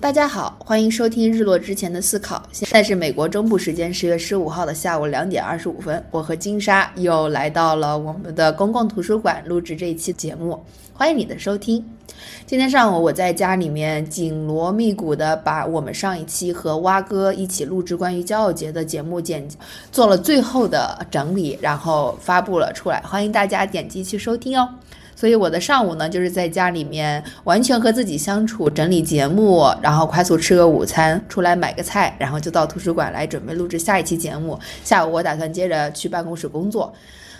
大家好，欢迎收听日落之前的思考。现在是美国中部时间十月十五号的下午两点二十五分，我和金莎又来到了我们的公共图书馆录制这一期节目，欢迎你的收听。今天上午我在家里面紧锣密鼓的把我们上一期和蛙哥一起录制关于骄傲节的节目剪做了最后的整理，然后发布了出来，欢迎大家点击去收听哦。所以我的上午呢，就是在家里面完全和自己相处，整理节目，然后快速吃个午餐，出来买个菜，然后就到图书馆来准备录制下一期节目。下午我打算接着去办公室工作。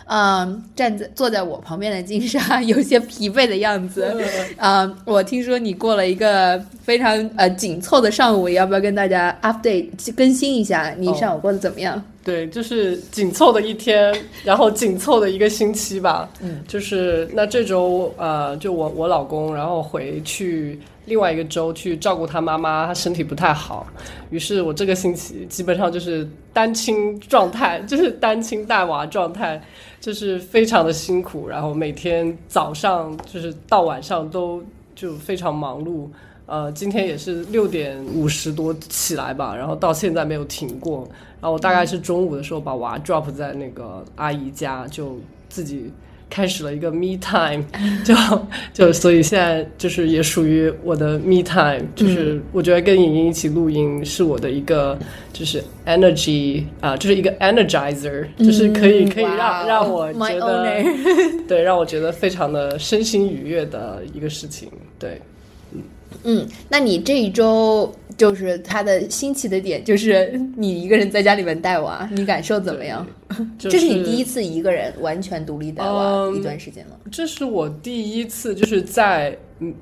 嗯，站在坐在我旁边的金莎 有些疲惫的样子。嗯，我听说你过了一个非常呃紧凑的上午，要不要跟大家 update 更新一下你上午过得怎么样？对，就是紧凑的一天，然后紧凑的一个星期吧。嗯，就是那这周呃，就我我老公，然后回去另外一个州去照顾他妈妈，他身体不太好，于是我这个星期基本上就是单亲状态，就是单亲带娃状态，就是非常的辛苦，然后每天早上就是到晚上都就非常忙碌。呃，今天也是六点五十多起来吧，然后到现在没有停过。然后我大概是中午的时候把娃 drop 在那个阿姨家，就自己开始了一个 me time，就就所以现在就是也属于我的 me time，就是我觉得跟莹莹一起录音是我的一个就是 energy 啊，就是一个 energizer，就是可以可以让让我觉得 对让我觉得非常的身心愉悦的一个事情，对。嗯，那你这一周就是他的新奇的点，就是你一个人在家里面带娃，你感受怎么样？这是你第一次一个人完全独立带娃一段时间了。这是我第一次，就是在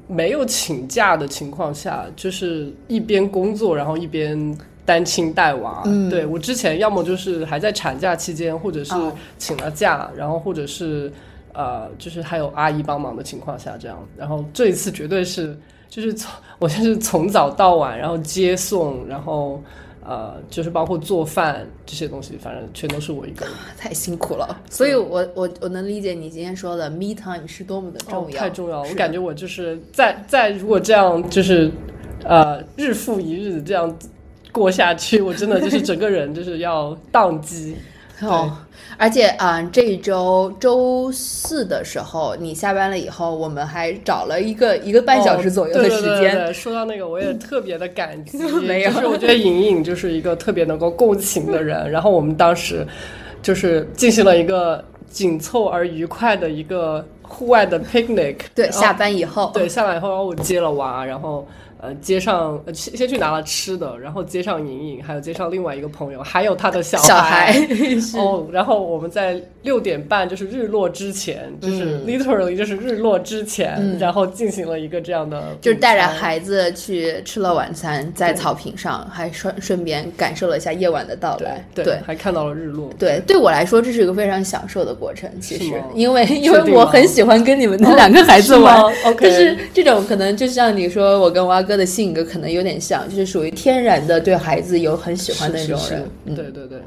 没有请假的情况下，就是一边工作，然后一边单亲带娃。对我之前要么就是还在产假期间，或者是请了假，然后或者是呃，就是还有阿姨帮忙的情况下这样。然后这一次绝对是。就是从我就是从早到晚，然后接送，然后呃，就是包括做饭这些东西，反正全都是我一个人，太辛苦了。所以我我我能理解你今天说的 me time 是多么的重要，太重要。我感觉我就是在在如果这样就是呃日复一日这样过下去，我真的就是整个人就是要宕机。哦，而且啊，这一周周四的时候，你下班了以后，我们还找了一个一个半小时左右的时间。说到那个，我也特别的感激。没有，就是我觉得莹莹就是一个特别能够共情的人。然后我们当时就是进行了一个紧凑而愉快的一个户外的 picnic。对，下班以后，对，下班以后，然后我接了娃，然后。呃，街上先先去拿了吃的，然后接上莹莹，还有接上另外一个朋友，还有他的小孩。哦，然后我们在六点半，就是日落之前，就是 literally 就是日落之前，然后进行了一个这样的，就是带着孩子去吃了晚餐，在草坪上，还顺顺便感受了一下夜晚的到来，对，还看到了日落。对，对我来说这是一个非常享受的过程，其实，因为因为我很喜欢跟你们的两个孩子玩，就是这种可能就像你说我跟蛙哥。哥的性格可能有点像，就是属于天然的对孩子有很喜欢的那种人。对对对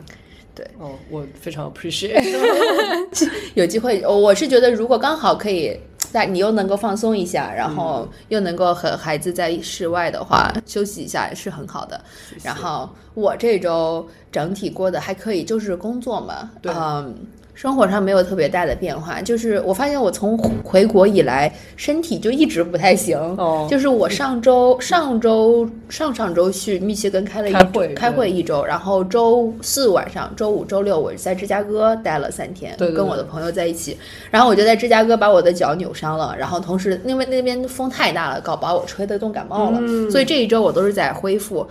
对。哦，我非常 appreciate。有机会，我是觉得如果刚好可以在你又能够放松一下，然后又能够和孩子在室外的话休息一下是很好的。然后我这周整体过得还可以，就是工作嘛，嗯。生活上没有特别大的变化，就是我发现我从回国以来身体就一直不太行。哦，就是我上周、上周、上上周去密歇根开了一会，开会一周，然后周四晚上、周五、周六我在芝加哥待了三天，跟我的朋友在一起。然后我就在芝加哥把我的脚扭伤了，然后同时因为那边风太大了，搞把我吹得冻感冒了，所以这一周我都是在恢复。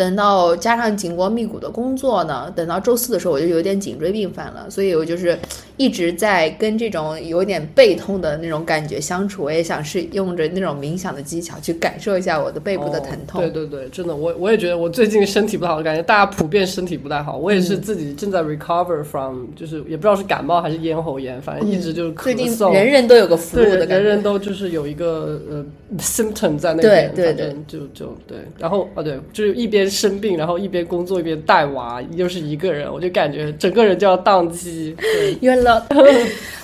等到加上紧锣密鼓的工作呢，等到周四的时候我就有点颈椎病犯了，所以我就是一直在跟这种有点背痛的那种感觉相处。我也想是用着那种冥想的技巧去感受一下我的背部的疼痛。对对对，真的，我我也觉得我最近身体不好，感觉大家普遍身体不太好。我也是自己正在 recover from，就是也不知道是感冒还是咽喉炎，反正一直就是咳嗽。人人都有个服务的，人人都就是有一个呃 symptom 在那边，对对对，就就对。然后啊对，就是一边。生病，然后一边工作一边带娃，又是一个人，我就感觉整个人就要宕机。You're not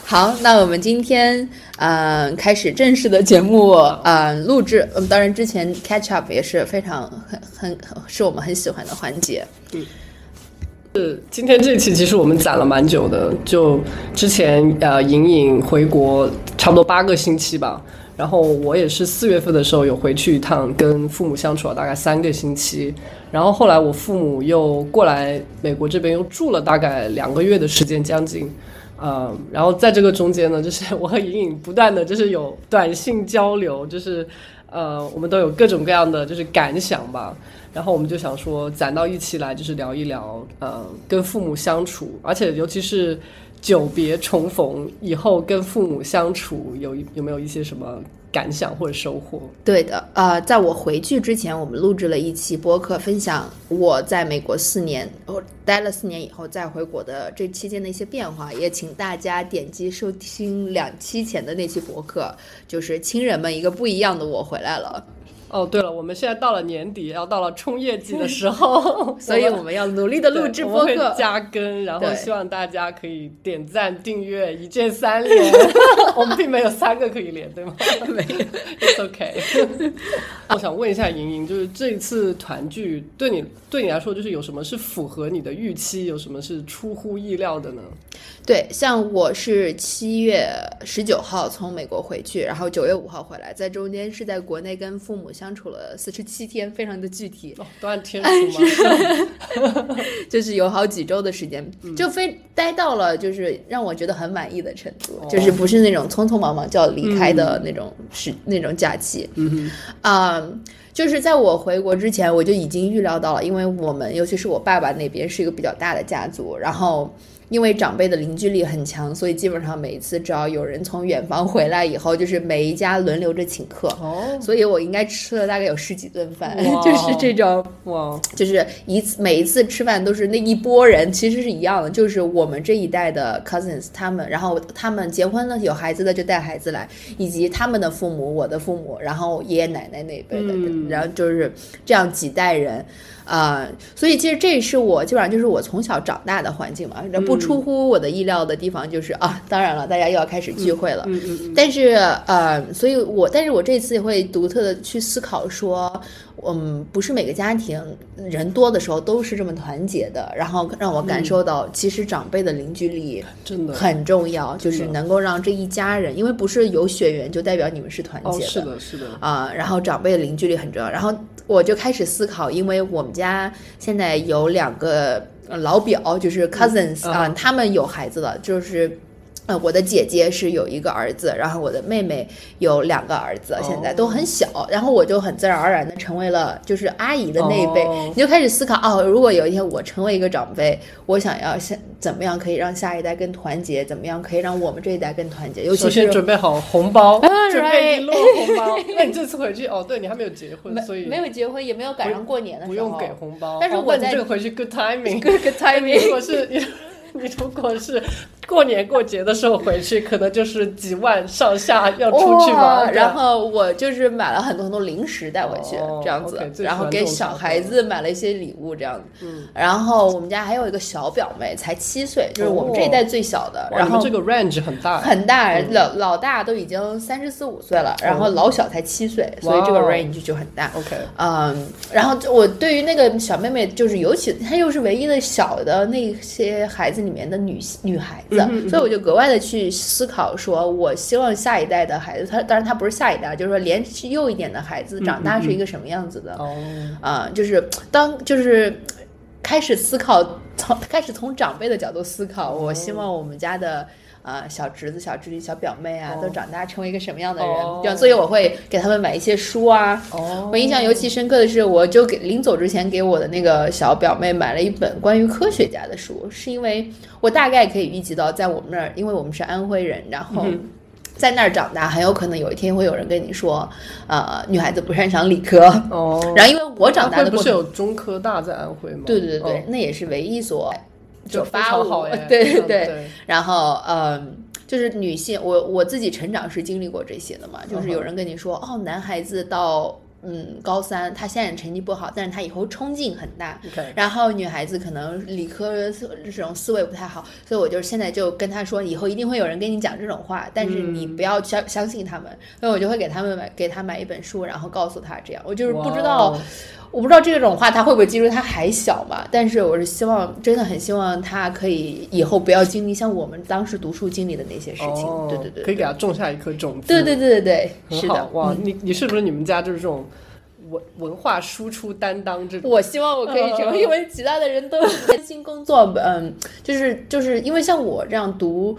好，那我们今天嗯、呃开始正式的节目嗯、呃录制。嗯，当然之前 catch up 也是非常很很很是我们很喜欢的环节。嗯是今天这期其实我们攒了蛮久的，就之前呃莹莹回国差不多八个星期吧，然后我也是四月份的时候有回去一趟，跟父母相处了大概三个星期，然后后来我父母又过来美国这边又住了大概两个月的时间，将近。嗯，然后在这个中间呢，就是我和莹莹不断的就是有短信交流，就是呃，我们都有各种各样的就是感想吧。然后我们就想说攒到一起来，就是聊一聊，呃，跟父母相处，而且尤其是久别重逢以后跟父母相处，有有没有一些什么感想或者收获？对的，呃，在我回去之前，我们录制了一期播客，分享我在美国四年，我待了四年以后再回国的这期间的一些变化，也请大家点击收听两期前的那期博客，就是亲人们一个不一样的我回来了。哦，对了，我们现在到了年底，要到了冲业绩的时候，所以我们要努力的录制播客。加更，然后希望大家可以点赞、订阅，一键三连。我们并没有三个可以连，对吗？没有，It's OK。我想问一下莹莹，就是这一次团聚对你对你来说，就是有什么是符合你的预期，有什么是出乎意料的呢？对，像我是七月十九号从美国回去，然后九月五号回来，在中间是在国内跟父母相处了四十七天，非常的具体。哦，都按天数 吗？就是有好几周的时间，就非待到了就是让我觉得很满意的程度，哦就是不是那种匆匆忙忙就要离开的那种时、那种假期。嗯啊、就是在我回国之前，我就已经预料到了，因为我们尤其是我爸爸那边是一个比较大的家族，然后。因为长辈的凝聚力很强，所以基本上每一次只要有人从远方回来以后，就是每一家轮流着请客，哦，所以我应该吃了大概有十几顿饭，就是这种。哇，就是一次每一次吃饭都是那一拨人，其实是一样的，就是我们这一代的 cousins 他们，然后他们结婚了有孩子的就带孩子来，以及他们的父母、我的父母，然后爷爷奶奶那一辈的，嗯。然后就是这样几代人。啊、所以其实这也是我基本上就是我从小长大的环境嘛，这不出乎我的意料的地方就是、啊，当然了，大家又要开始聚会了，嗯嗯嗯，但是呃，所以我但是我这次也会独特的去思考说，嗯，不是每个家庭人多的时候都是这么团结的，然后让我感受到其实长辈的凝聚力真的。很重要，就是能够让这一家人，因为不是有血缘就代表你们是团哦，结是的，是的，啊、然后长辈的凝聚力很重要。然后我就开始思考，因为我们家现在有两个呃老表，就是 cousins 嗯啊、他们有孩子了，就是。呃，我的姐姐是有一个儿子，然后我的妹妹有两个儿子，现在都很小，然后我就很自然而然的成为了就是阿姨的那一辈，哦你就开始思考哦，如果有一天我成为一个长辈，我想要下怎么样可以让下一代更团结，怎么样可以让我们这一代更团结，尤其是先准备好红包，啊准备一摞红包。那你这次回去，哦，对你还没有结婚，所以没有结婚，也没有赶上过年的时候，不用给红包。但是我在这个回去 good timing。good 你 timing 如果是 你，如果是过年过节的时候回去，可能就是几万上下要出去哇玩。然后我就是买了很多很多零食带回去，哦这样子然后给小孩子买了一些礼物，这样子。嗯，然后我们家还有一个小表妹，才七岁，就是我们这一代最小的。哇然后这个 range 很大。很大，嗯老老大都已经三十四五岁了，然后老小才七岁，所以这个 range 就很大。OK，嗯，然后我对于那个小妹妹，就是尤其她又是唯一的小的那些孩子里面的女女孩子，嗯所以我就格外的去思考，说我希望下一代的孩子，他当然他不是下一代，就是说连幼一点的孩子长大是一个什么样子的。哦，啊、就是当就是开始思考，从开始从长辈的角度思考，我希望我们家的。啊、小侄子、小侄女、小表妹啊，哦都长大成为一个什么样的人？哦这样，所以我会给他们买一些书啊，哦，我印象尤其深刻的是，我就给临走之前给我的那个小表妹买了一本关于科学家的书，是因为我大概可以预计到，在我们那儿，因为我们是安徽人，然后嗯在那儿长大，很有可能有一天会有人跟你说，呃，女孩子不擅长理科。哦，然后因为我长大的不是有中科大在安徽吗？对对对对，哦那也是唯一所就非发我常好耶。对对嗯对，然后嗯。就是女性，我我自己成长是经历过这些的嘛，就是有人跟你说，哦，男孩子到嗯，高三，他现在成绩不好，但是他以后冲劲很大。然后女孩子可能理科思这种思维不太好，所以我就现在就跟他说，以后一定会有人跟你讲这种话，但是你不要相相信他们。所以我就会给他们买给他买一本书，然后告诉他这样。我就是不知道。我不知道这种话他会不会记住，他还小嘛。但是我是希望，真的很希望他可以以后不要经历像我们当时读书经历的那些事情。哦对对对，可以给他种下一颗种子。对对对对对，是的。哇！嗯你你是不是你们家就是这种文文化输出担当这种？我希望我可以成为，因为其他的人都专心工作，嗯，就是就是因为像我这样读。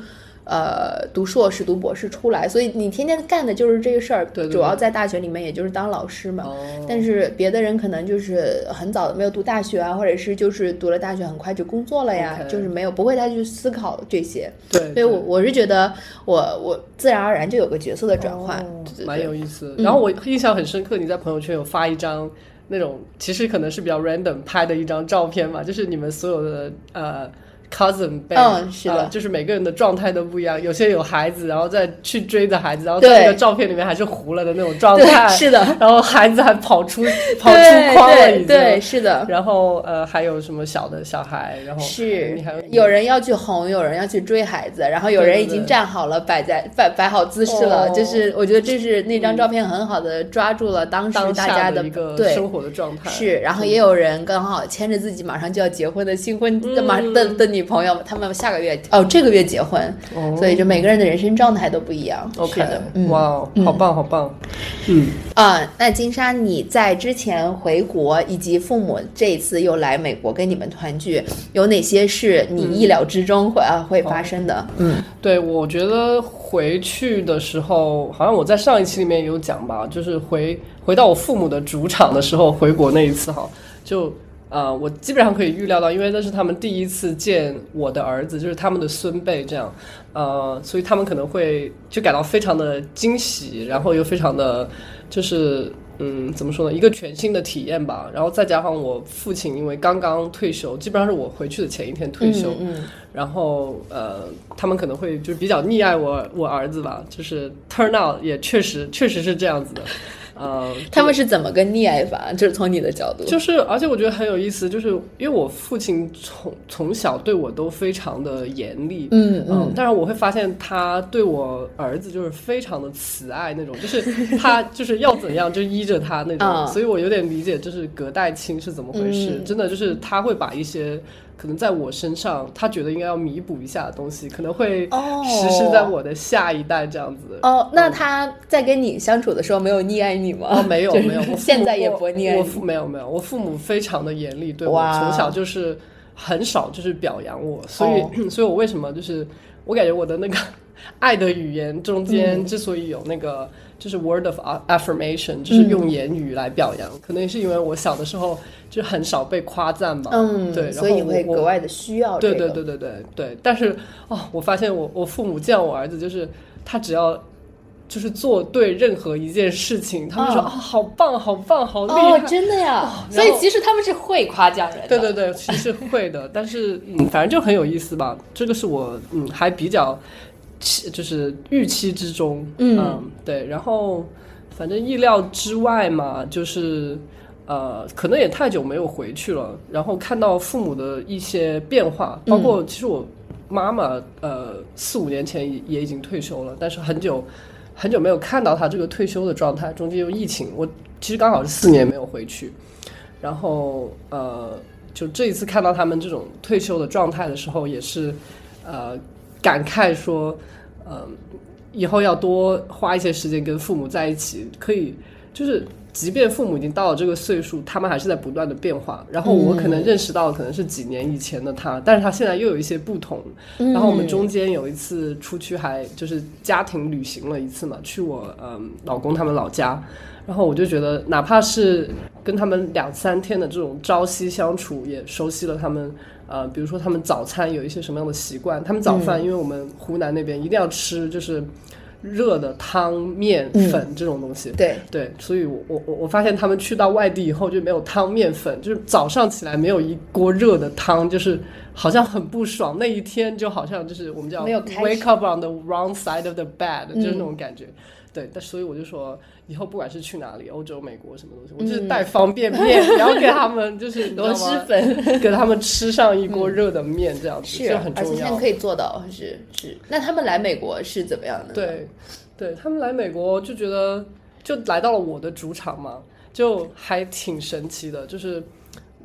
呃，读硕士、读博士出来，所以你天天干的就是这个事儿。对对对主要在大学里面，也就是当老师嘛。哦但是别的人可能就是很早没有读大学啊，或者是就是读了大学很快就工作了呀就是没有不会再去思考这些。对，所以我我是觉得我我自然而然就有个角色的转换，蛮有意思。嗯然后我印象很深刻，你在朋友圈有发一张那种其实可能是比较 random 拍的一张照片嘛，就是你们所有的呃 cousin 辈，嗯是的。呃就是每个人的状态都不一样，有些有孩子，然后再去追着孩子，然后在那个照片里面还是糊了的那种状态，是的，然后孩子还跑出 跑出框了已经，对对是的。然后呃还有什么小的小孩，然后是。你还有有人要去哄，有人要去追孩子，然后有人已经站好了，摆在摆摆好姿势了。哦。就是我觉得这是那张照片很好的抓住了当时大家下的一个生活的状态。是，然后也有人刚好牵着自己马上就要结婚的新婚的马嗯。的的女朋友，他们下个月哦这个月结婚，哦。所以就每个人的人生状态都不一样。OK，的，嗯。哇哦，好棒好棒，嗯。啊、那金莎，你在之前回国，以及父母这一次又来美国跟你们团聚，有哪些是你意料之中会、啊会发生的？嗯。对，我觉得回去的时候，好像我在上一期里面有讲吧，就是回回到我父母的主场的时候，回国那一次哈，就呃，我基本上可以预料到，因为那是他们第一次见我的儿子，就是他们的孙辈这样，呃，所以他们可能会就感到非常的惊喜，然后又非常的就是。嗯，怎么说呢？一个全新的体验吧。然后再加上我父亲，因为刚刚退休，基本上是我回去的前一天退休，然后呃，他们可能会就是比较溺爱我我儿子吧，就是 turn out 也确实确实是这样子的，呃，他们是怎么个溺爱法？就是从你的角度，就是而且我觉得很有意思，就是因为我父亲从从小对我都非常的严厉，嗯嗯，但是我会发现他对我儿子就是非常的慈爱那种，就是 他就是要怎样就依着他那种，嗯所以我有点理解就是隔代亲是怎么回事，嗯真的就是他会把一些可能在我身上他觉得应该要弥补一下的东西，可能会哦实施在我的下一代这样子。哦，那他在跟你相处的时候没有溺爱你吗？哦，没有没有，现在也不溺爱我你。父没有没有，我父母非常的严厉，对我从小就是很少就是表扬我，所以、所以我为什么就是我感觉我的那个 爱的语言中间之所以有那个。就是 word of affirmation，就是用言语来表扬，可能是因为我小的时候就很少被夸赞吧，嗯，对，然所以你会格外的需要这个。对对对对对对，但是哦，我发现我我父母见我儿子，就是他只要就是做对任何一件事情，他们说哦啊、好棒好棒好厉害。哦，真的呀！哦所以其实他们是会夸奖人的。对对对，其实是会的，但是嗯，反正就很有意思吧。这个是我嗯还比较期就是预期之中，嗯。对，然后反正意料之外嘛，就是呃，可能也太久没有回去了，然后看到父母的一些变化，包括其实我妈妈呃四五年前也也已经退休了，但是很久很久没有看到她这个退休的状态，中间又疫情，我其实刚好是四年没有回去，然后呃，就这一次看到他们这种退休的状态的时候，也是呃感慨说，嗯、以后要多花一些时间跟父母在一起，可以就是。即便父母已经到了这个岁数，他们还是在不断的变化。然后我可能认识到可能是几年以前的他，但是他现在又有一些不同。嗯然后我们中间有一次出去还就是家庭旅行了一次嘛，去我嗯老公他们老家。然后我就觉得，哪怕是跟他们两三天的这种朝夕相处，也熟悉了他们。呃，比如说他们早餐有一些什么样的习惯，他们早饭，因为我们湖南那边一定要吃就是热的汤面粉这种东西。对，对，所以我我我我发现他们去到外地以后就没有汤面粉，就是早上起来没有一锅热的汤，就是好像很不爽。那一天就好像就是我们叫 wake up on the wrong side of the bed，、嗯就是那种感觉。对，但所以我就说，以后不管是去哪里，欧洲、美国什么东西，我就是带方便面，然后给他们就是螺蛳粉，给他们吃上一锅热的面，这样子是很重要。而且现在可以做到，是是。那他们来美国是怎么样的？对，对他们来美国就觉得就来到了我的主场嘛，就还挺神奇的。就是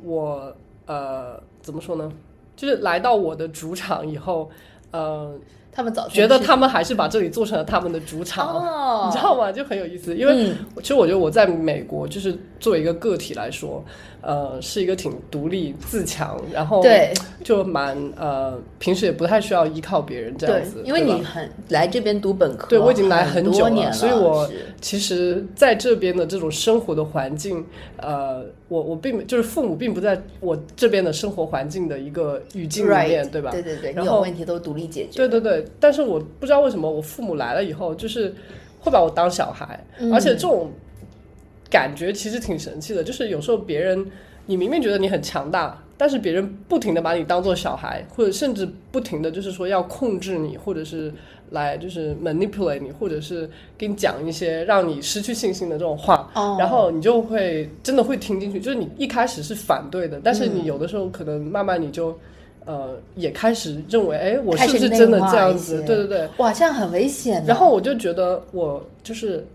我呃怎么说呢？就是来到我的主场以后，呃。他们早觉得他们还是把这里做成了他们的主场，你知道吗？就很有意思。因为其实我觉得我在美国就是作为一个个体来说，呃，是一个挺独立自强，然后对，就蛮呃，平时也不太需要依靠别人这样子。因为你很来这边读本科，对我已经来很久了，所以我其实在这边的这种生活的环境，呃，我我并就是父母并不在我这边的生活环境的一个语境里面，对吧？对对对，然后问题都独立解决。对对对。但是我不知道为什么我父母来了以后，就是会把我当小孩，而且这种感觉其实挺神奇的。就是有时候别人，你明明觉得你很强大，但是别人不停的把你当做小孩，或者甚至不停的就是说要控制你，或者是来就是 manipulate 你，或者是给你讲一些让你失去信心的这种话，然后你就会真的会听进去。就是你一开始是反对的，但是你有的时候可能慢慢你就。呃，也开始认为，哎，我是不是真的这样子？对对对，哇，这样很危险。然后我就觉得，我就是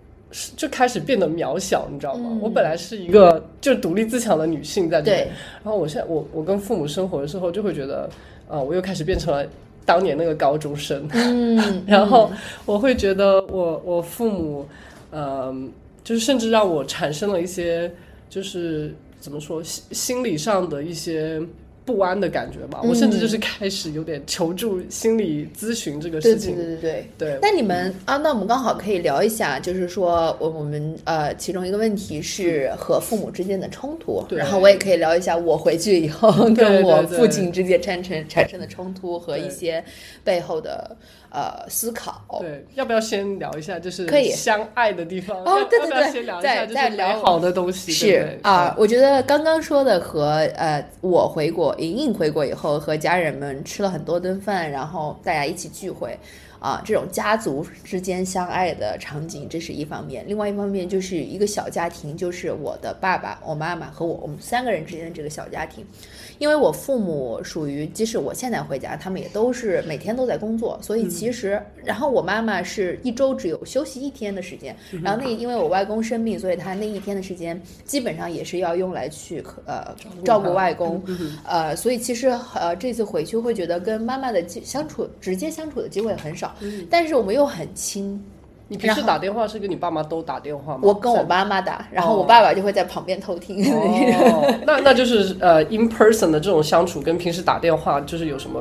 就开始变得渺小，你知道吗？我本来是一个就是独立自强的女性，在这里。然后我现在，我我跟父母生活的时候，就会觉得，啊，我又开始变成了当年那个高中生。嗯，然后我会觉得，我我父母，嗯，就是甚至让我产生了一些，就是怎么说，心心理上的一些。不安的感觉吧，我甚至就是开始有点求助心理咨询这个事情。对对对对。那你们啊，那我们刚好可以聊一下，就是说我我们呃，其中一个问题是和父母之间的冲突，然后我也可以聊一下我回去以后 跟我父亲之间产生产生的冲突和一些背后的。呃，思考对，要不要先聊一下就是可以相爱的地方？哦，对对对，先聊一下就是美好的东西。是啊，我觉得刚刚说的和呃，我回国，莹莹回国以后和家人们吃了很多顿饭，然后大家一起聚会。啊，这种家族之间相爱的场景，这是一方面；另外一方面就是一个小家庭，就是我的爸爸、我妈妈和我，我们三个人之间的这个小家庭。因为我父母属于，即使我现在回家，他们也都是每天都在工作，所以其实，然后我妈妈是一周只有休息一天的时间，然后那因为我外公生病，所以他那一天的时间基本上也是要用来去呃照顾外公，呃，所以其实呃这次回去会觉得跟妈妈的相处直接相处的机会很少，但是我们又很亲。你平时打电话是跟你爸妈都打电话吗？我跟我妈妈打，然后我爸爸就会在旁边偷听。那那就是呃，in person 的这种相处跟平时打电话就是有什么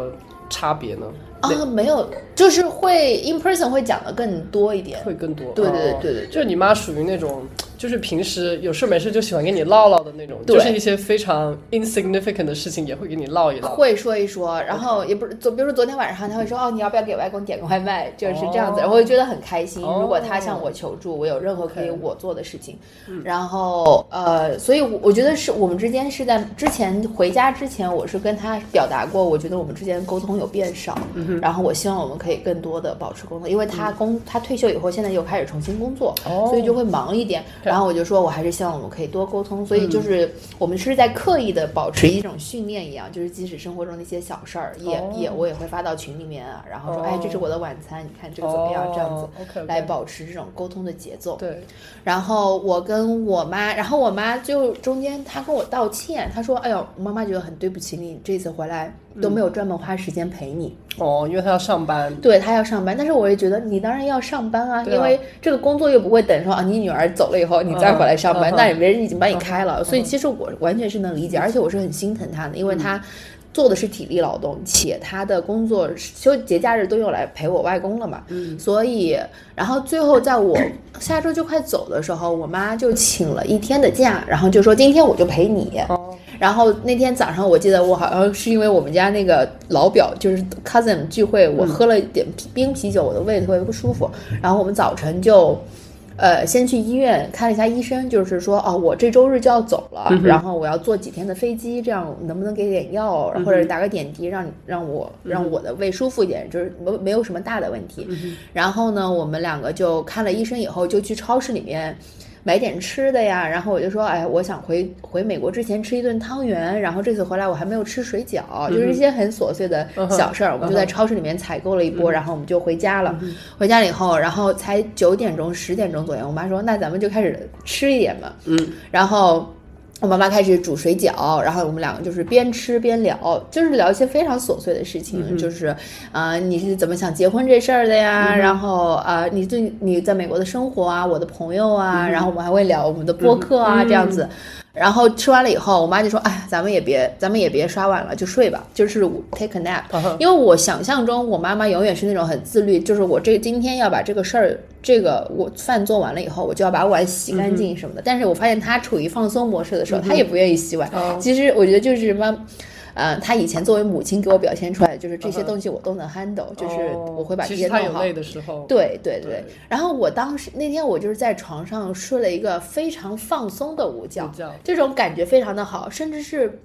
差别呢？啊，没有，就是会 in person 会讲的更多一点，会更多。对对对对对，就是你妈属于那种。就是平时有事没事就喜欢跟你唠唠的那种，就是一些非常 insignificant 的事情也会跟你唠一唠，会说一说，然后也不是，昨比如说昨天晚上他会说哦，你要不要给外公点个外卖，就是这样子，然后我就觉得很开心。如果他向我求助，我有任何可以我做的事情，然后呃，所以我觉得是我们之间是在之前回家之前，我是跟他表达过，我觉得我们之间沟通有变少，然后我希望我们可以更多的保持沟通，因为他工他退休以后，现在又开始重新工作，所以就会忙一点。然后我就说，我还是希望我们可以多沟通，所以就是我们是在刻意的保持一种训练一样，就是即使生活中的一些小事儿，也也我也会发到群里面啊，然后说，哎，这是我的晚餐，你看这个怎么样？这样子来保持这种沟通的节奏。对。然后我跟我妈，然后我妈就中间她跟我道歉，她说，哎呦，妈妈觉得很对不起你，这次回来都没有专门花时间陪你。哦，因为他要上班。对他要上班，但是我也觉得你当然要上班啊，因为这个工作又不会等说啊，你女儿走了以后你再。回来上班，那也没人已经把你开了，所以其实我完全是能理解，而且我是很心疼他的，因为他做的是体力劳动，且他的工作休节假日都用来陪我外公了嘛，嗯，所以然后最后在我下周就快走的时候，我妈就请了一天的假，然后就说今天我就陪你，然后那天早上我记得我好像是因为我们家那个老表就是 cousin 聚会，我喝了点冰啤酒，我的胃特别不舒服，然后我们早晨就。呃，先去医院看了一下医生，就是说，哦，我这周日就要走了，然后我要坐几天的飞机，这样能不能给点药，或者打个点滴，让让我让我的胃舒服一点，就是没没有什么大的问题。然后呢，我们两个就看了医生以后，就去超市里面。买点吃的呀，然后我就说，哎，我想回回美国之前吃一顿汤圆，然后这次回来我还没有吃水饺，就是一些很琐碎的小事儿，我们就在超市里面采购了一波，然后我们就回家了。回家了以后，然后才九点钟、十点钟左右，我妈说，那咱们就开始吃一点吧。嗯，然后。我妈妈开始煮水饺，然后我们两个就是边吃边聊，就是聊一些非常琐碎的事情，就是啊，你是怎么想结婚这事儿的呀？然后啊，你对你在美国的生活啊，我的朋友啊，然后我们还会聊我们的播客啊，这样子。然后吃完了以后，我妈就说：“哎，咱们也别，咱们也别刷碗了，就睡吧，就是 take a nap。”因为我想象中，我妈妈永远是那种很自律，就是我这今天要把这个事儿，这个我饭做完了以后，我就要把碗洗干净什么的。但是我发现她处于放松模式的时候，她也不愿意洗碗。其实我觉得就是妈。呃，他以前作为母亲给我表现出来，就是这些东西我都能 handle，就是我会把这些弄好。其实他有累的时候。对对对。然后我当时那天我就是在床上睡了一个非常放松的午觉，这种感觉非常的好，甚至是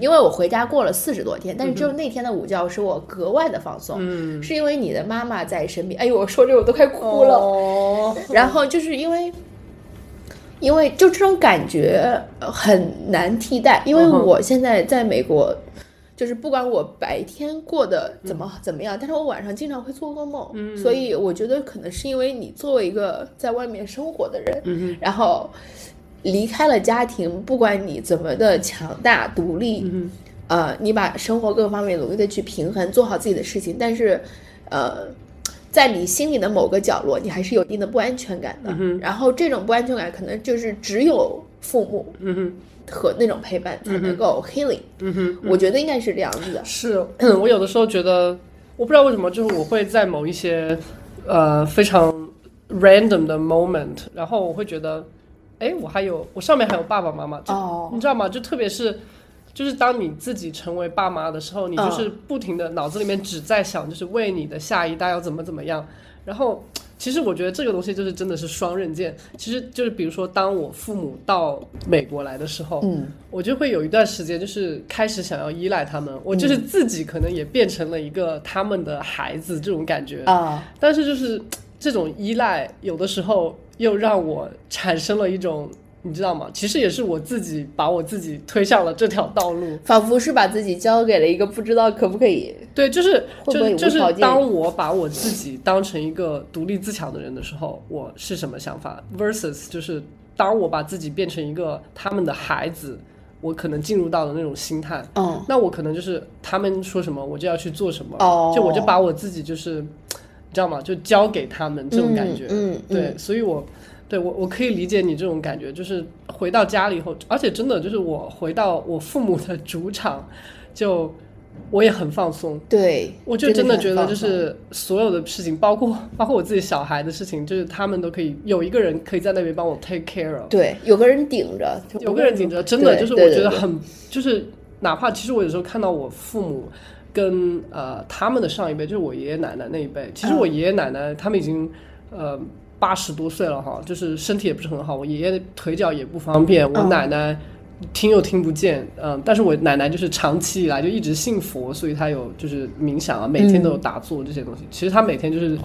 因为我回家过了四十多天，但是只有那天的午觉使我格外的放松。嗯。是因为你的妈妈在身边，哎呦，我说这我都快哭了。哦。然后就是因为。因为就这种感觉很难替代，因为我现在在美国，就是不管我白天过得怎么怎么样，但是我晚上经常会做噩梦，所以我觉得可能是因为你作为一个在外面生活的人，然后离开了家庭，不管你怎么的强大独立，呃，你把生活各方面努力的去平衡，做好自己的事情，但是，呃。在你心里的某个角落，你还是有一定的不安全感的。然后这种不安全感可能就是只有父母和那种陪伴才能够 healing。嗯哼我觉得应该是这样子的。是 我有的时候觉得，我不知道为什么，就是我会在某一些呃非常 random 的 moment，然后我会觉得，哎，我还有我上面还有爸爸妈妈，哦，你知道吗？就特别是。就是当你自己成为爸妈的时候，你就是不停的脑子里面只在想，就是为你的下一代要怎么怎么样。然后，其实我觉得这个东西就是真的是双刃剑。其实就是比如说，当我父母到美国来的时候，嗯，我就会有一段时间就是开始想要依赖他们，我就是自己可能也变成了一个他们的孩子这种感觉啊。但是就是这种依赖，有的时候又让我产生了一种。你知道吗？其实也是我自己把我自己推向了这条道路，仿佛是把自己交给了一个不知道可不可以。对，就是就是就是当我把我自己当成一个独立自强的人的时候，我是什么想法？versus 就是当我把自己变成一个他们的孩子，我可能进入到的那种心态。嗯，那我可能就是他们说什么我就要去做什么。哦，就我就把我自己就是你知道吗？就交给他们这种感觉。嗯，对，所以我。对我，我可以理解你这种感觉，就是回到家里以后，而且真的就是我回到我父母的主场，就我也很放松。对，我就真的觉得，就是所有的事情，包括包括我自己小孩的事情，就是他们都可以有一个人可以在那边帮我 take care of。对，有个人顶着，有个人顶着，真的就是我觉得很，就是哪怕其实我有时候看到我父母跟呃他们的上一辈，就是我爷爷奶奶那一辈，其实我爷爷奶奶他们已经呃。八十多岁了哈，就是身体也不是很好，我爷爷腿脚也不方便，我奶奶听又听不见，嗯，但是我奶奶就是长期以来就一直信佛，所以她有就是冥想啊，每天都有打坐这些东西。其实她每天就是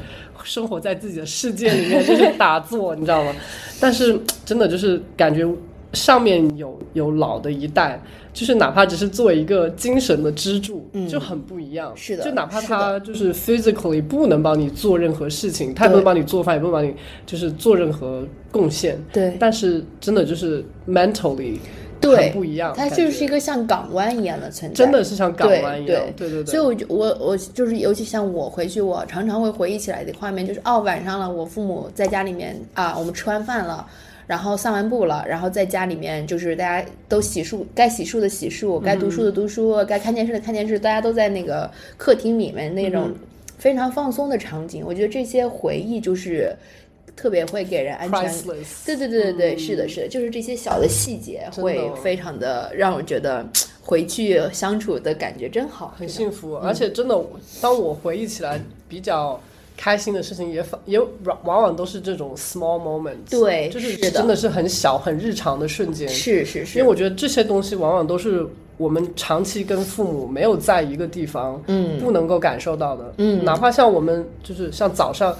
生活在自己的世界里面，就是打坐，你知道吗？但是真的就是感觉上面有有老的一代。就是哪怕只是做一个精神的支柱，就很不一样。是的，就哪怕他就是 physically 不能帮你做任何事情，他也不能帮你做饭，也不能帮你就是做任何贡献。对，但是真的就是 mentally 对不一样，它就是一个像港湾一样的存在，真的是像港湾一样。对对对。所以，我我我就是，尤其像我回去，我常常会回忆起来的画面，就是哦，晚上了，我父母在家里面啊，我们吃完饭了。然后散完步了，然后在家里面就是大家都洗漱，该洗漱的洗漱，该读书的读书，该看电视的看电视，大家都在那个客厅里面那种非常放松的场景。我觉得这些回忆就是特别会给人安全。对对对对对，是的，是的，就是这些小的细节会非常的让我觉得回去相处的感觉真好，很幸福。而且真的，当我回忆起来比较。开心的事情也反也往往往都是这种 small moments，对就是真的是很小很日常的瞬间。是是是，因为我觉得这些东西往往都是我们长期跟父母没有在一个地方，嗯不能够感受到的。嗯哪怕像我们就是像早上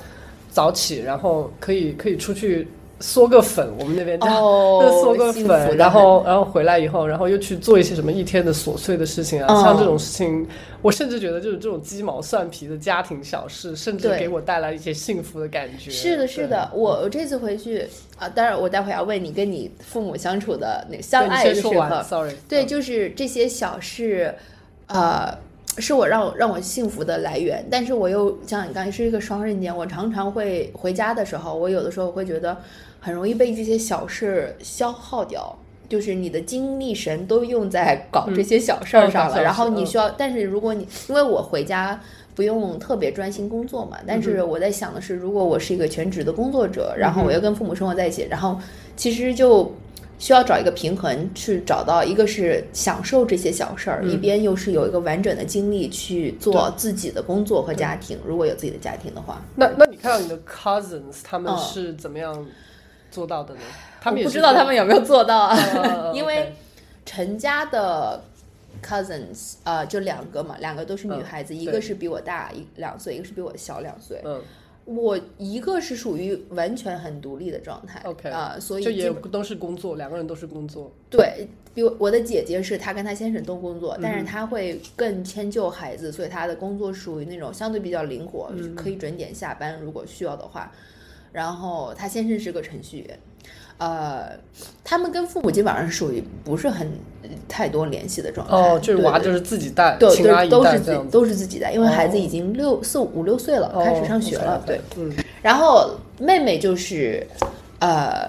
早起，然后可以可以出去嗦个粉，我们那边叫、哦 就嗦个粉，然后然后回来以后，然后又去做一些什么一天的琐碎的事情啊，嗯。像这种事情，我甚至觉得就是这种鸡毛蒜皮的家庭小事，甚至给我带来一些幸福的感觉。是的，是的，我我这次回去啊，当然我待会儿要问你跟你父母相处的那对，相你爱的时候，，sorry。对，就是这些小事，呃，是我让我让我幸福的来源。但是我又像你刚才是一个双刃剑，我常常会回家的时候，我有的时候会觉得很容易被这些小事消耗掉。就是你的精力神都用在搞这些小事儿上了，嗯然后你嗯需要，但是如果你因为我回家不用特别专心工作嘛，但是我在想的是，如果我是一个全职的工作者，然后我又跟父母生活在一起，然后其实就需要找一个平衡，去找到一个是享受这些小事儿，一边又是有一个完整的精力去做自己的工作和家庭，如果有自己的家庭的话。那那你看到你的 cousins 他们嗯是怎么样做到的呢？他们也不知道他们有没有做到啊，呃因为陈家的 cousins 呃就两个嘛，两个都是女嗯孩子，一个是比我大一两岁，一个是比我小两岁。嗯我一个是属于完全很独立的状态，OK，啊、所以就也都是工作，两个人都是工作。对比如我的姐姐是她跟她先生都工作，但是嗯她会更迁就孩子，所以她的工作属于那种相对比较灵活，嗯可以准点下班，如果需要的话。然后她先生是个程序员，呃，他们跟父母基本上是属于不是很太多联系的状态。哦，就是娃就是自己带，对都是自己。都是自己带，因为孩子哦已经六四五六岁了，开始上学了。哦对，嗯然后妹妹就是，呃，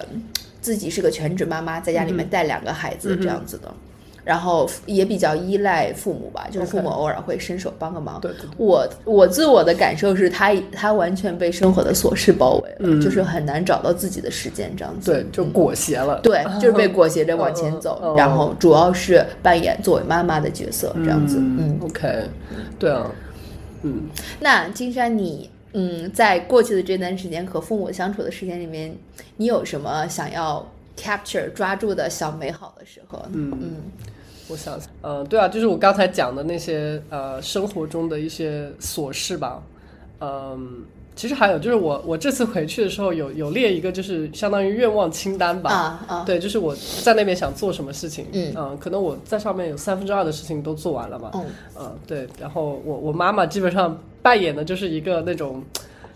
自己是个全职妈妈，在家里面带两个孩子这样子的，然后也比较依赖父母吧，就是父母偶尔会伸手帮个忙。对对对，我我自我的感受是他他完全被生活的琐事包围了，嗯就是很难找到自己的时间这样子。对，就裹挟了。对，就是被裹挟着往前走，然后主要是扮演作为妈妈的角色这样子。嗯，，OK，对啊，嗯，那金山你，嗯，在过去的这段时间和父母相处的时间里面，你有什么想要 capture 抓住的小美好的时候？嗯。嗯。我想想，呃，对啊，就是我刚才讲的那些呃生活中的一些琐事吧，嗯、其实还有就是我我这次回去的时候有有列一个就是相当于愿望清单吧，啊啊，对，就是我在那边想做什么事情，嗯。可能我在上面有三分之二的事情都做完了吧，嗯。嗯，对，然后我我妈妈基本上扮演的就是一个那种。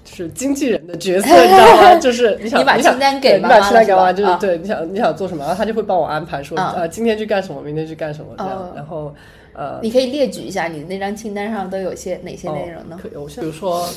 就是经纪人的角色，你知道吗？就是你想你把想清单给对你把清单给妈妈，了是啊就是对，你想你想做什么，然后他就会帮我安排说，啊呃，今天去干什么，明天去干什么这样哦。然后，呃，你可以列举一下你那张清单上都有些哪些内容呢？可以，我现比如说，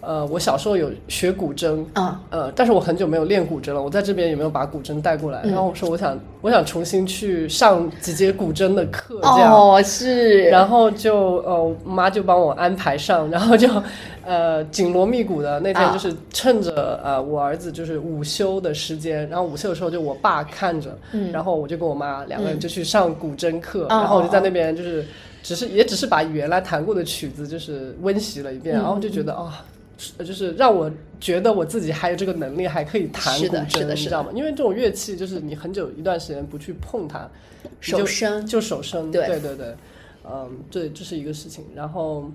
呃，我小时候有学古筝，啊，呃，但是我很久没有练古筝了。我在这边也没有把古筝带过来？嗯然后我说，我想，我想重新去上几节古筝的课，这样。哦，是，然后就呃，我妈就帮我安排上，然后就 呃紧锣密鼓的那天啊就是趁着、呃我儿子就是午休的时间，然后午休的时候就我爸看着，嗯然后我就跟我妈两个人就去上古筝课，嗯然后我就在那边就是只是也只是把原来弹过的曲子就是温习了一遍，嗯然后就觉得啊。是就是让我觉得我自己还有这个能力，还可以弹古筝，是的是的你知道吗？因为这种乐器就是你很久一段时间不去碰它，手生，就手生，对对对对，嗯，对，这是一个事情。然后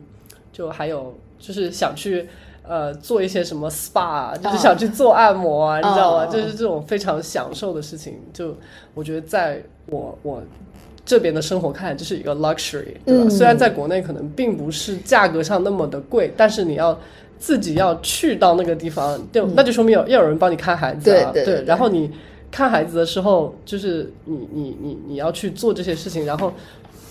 就还有就是想去呃做一些什么 SPA，就是想去做按摩啊，你知道吗？哦就是这种非常享受的事情。就我觉得在我我。这边的生活看来就是一个 luxury，对吧？嗯虽然在国内可能并不是价格上那么的贵，但是你要自己要去到那个地方，就、那就说明有要有人帮你看孩子啊，嗯对然后你看孩子的时候，就是你你你你要去做这些事情，然后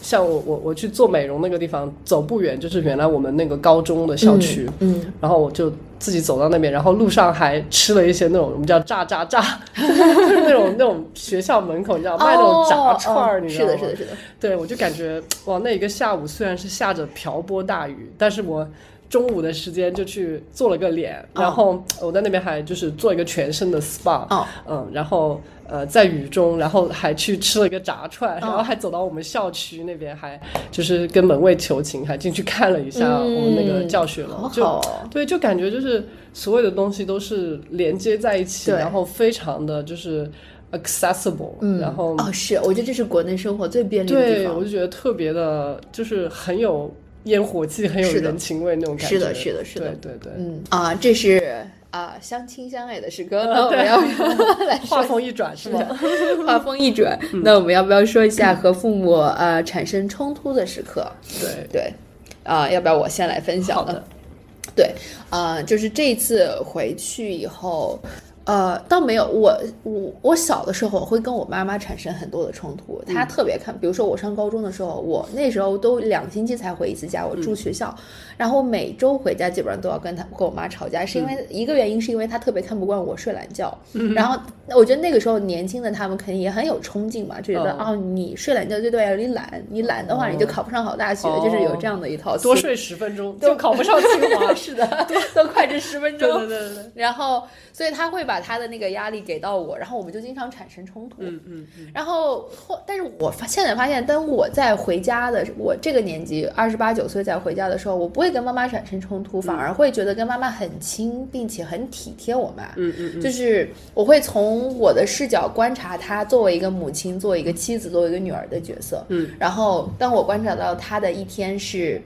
像我我我去做美容那个地方，走不远就是原来我们那个高中的校区，嗯，然后我就自己走到那边，然后路上还吃了一些那种我们叫炸炸炸，就是那种那种学校门口你知道卖那种炸串儿，哦你知道吗？是的，是的，是的，对，我就感觉哇，那一个下午虽然是下着瓢泼大雨，但是我中午的时间就去做了个脸，然后我在那边还就是做一个全身的 SPA，哦。嗯，然后呃在雨中，然后还去吃了一个炸串，然后还走到我们校区那边，还就是跟门卫求情，还进去看了一下我们那个教学楼，就对，就感觉就是所有的东西都是连接在一起，然后非常的就是 accessible，、嗯，然后哦，是，我觉得这是国内生活最便利的地对，方我。就觉得特别的，就是很有烟火气，很有人情味那种感觉。是的是的是的。对对对。嗯。啊，这是啊相亲相爱的时刻，那我们要不要来说。话锋一转是吗？话锋 一转，那我们要不要说一下和父母呃产生冲突的时刻？对，对，啊、要不要我先来分享呢？对，啊，就是这次回去以后，呃，倒没有我我我小的时候会跟我妈妈产生很多的冲突，她特别看，比如说我上高中的时候，我那时候都两星期才回一次家，我住学校，然后每周回家基本上都要跟她跟我妈吵架，是因为、一个原因是因为她特别看不惯我睡懒觉，然后我觉得那个时候年轻的他们肯定也很有冲劲嘛，就觉得哦哦你睡懒觉就代表你懒，你懒的话你就考不上好大学，就是有这样的一套。多睡十分钟就考不上清华。是的，都快这十分对钟。对对对对。然后，所以他会把他的那个压力给到我，然后我们就经常产生冲突。嗯嗯嗯。然后后，但是我发现在发现，当我在回家的我这个年纪二十八九岁在回家的时候，我不会跟妈妈产生冲突，反而会觉得跟妈妈很亲，并且很体贴我妈。嗯嗯嗯。就是我会从我的视角观察她作为一个母亲、作为一个妻子、作为一个女儿的角色。嗯。然后当我观察到她的一天是。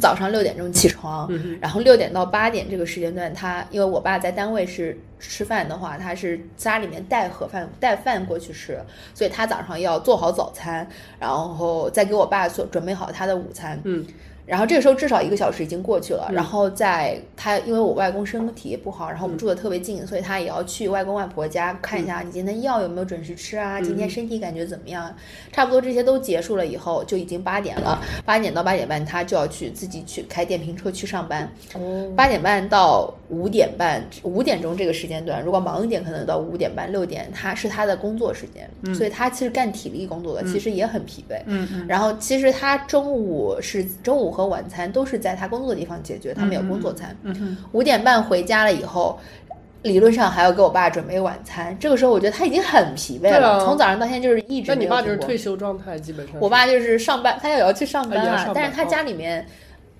早上六点钟起床，嗯然后六点到八点这个时间段，他因为我爸在单位是吃饭的话，他是家里面带盒饭带饭过去吃，所以他早上要做好早餐，然后再给我爸做准备好他的午餐。嗯。然后这个时候至少一个小时已经过去了，然后在他因为我外公身体也不好，然后我们住的特别近，所以他也要去外公外婆家看一下你今天药有没有准时吃啊，今天身体感觉怎么样？差不多这些都结束了以后，就已经八点了，八点到八点半他就要去自己去开电瓶车去上班，哦。八点半到五点半，五点钟这个时间段，如果忙一点，可能到五点半、六点，他是他的工作时间，所以他其实干体力工作的，其实也很疲惫。嗯嗯。然后其实他中午是中午和晚餐都是在他工作的地方解决，他们有工作餐。五点半回家了以后。理论上还要给我爸准备晚餐，这个时候我觉得他已经很疲惫了，啊从早上到现在就是一直那你爸就是退休状态，基本上。我爸就是上班，他也要去上班啊，啊也要上班但是他家里面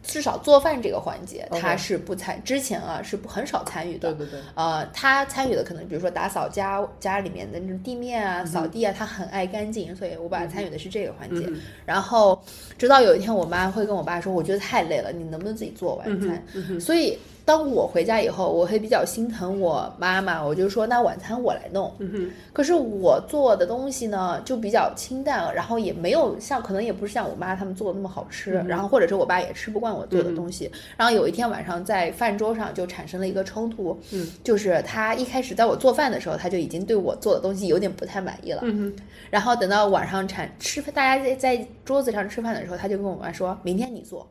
至少做饭这个环节，他是不参，之前啊是不很少参与的。对对对。呃，他参与的可能比如说打扫家家里面的那种地面啊、扫地啊，他很爱干净，所以我爸参与的是这个环节。嗯然后直到有一天，我妈会跟我爸说：“我觉得太累了，你能不能自己做晚餐？”嗯所以当我回家以后，我会比较心疼我妈妈，我就说：“那晚餐我来弄。”嗯。可是我做的东西呢，就比较清淡，然后也没有像，可能也不是像我妈他们做的那么好吃，然后或者是我爸也吃不惯我做的东西。然后有一天晚上在饭桌上就产生了一个冲突，嗯，就是他一开始在我做饭的时候，他就已经对我做的东西有点不太满意了，嗯。然后等到晚上产吃饭，大家在在桌子上吃饭的时候，他就跟我妈说：“明天你做。”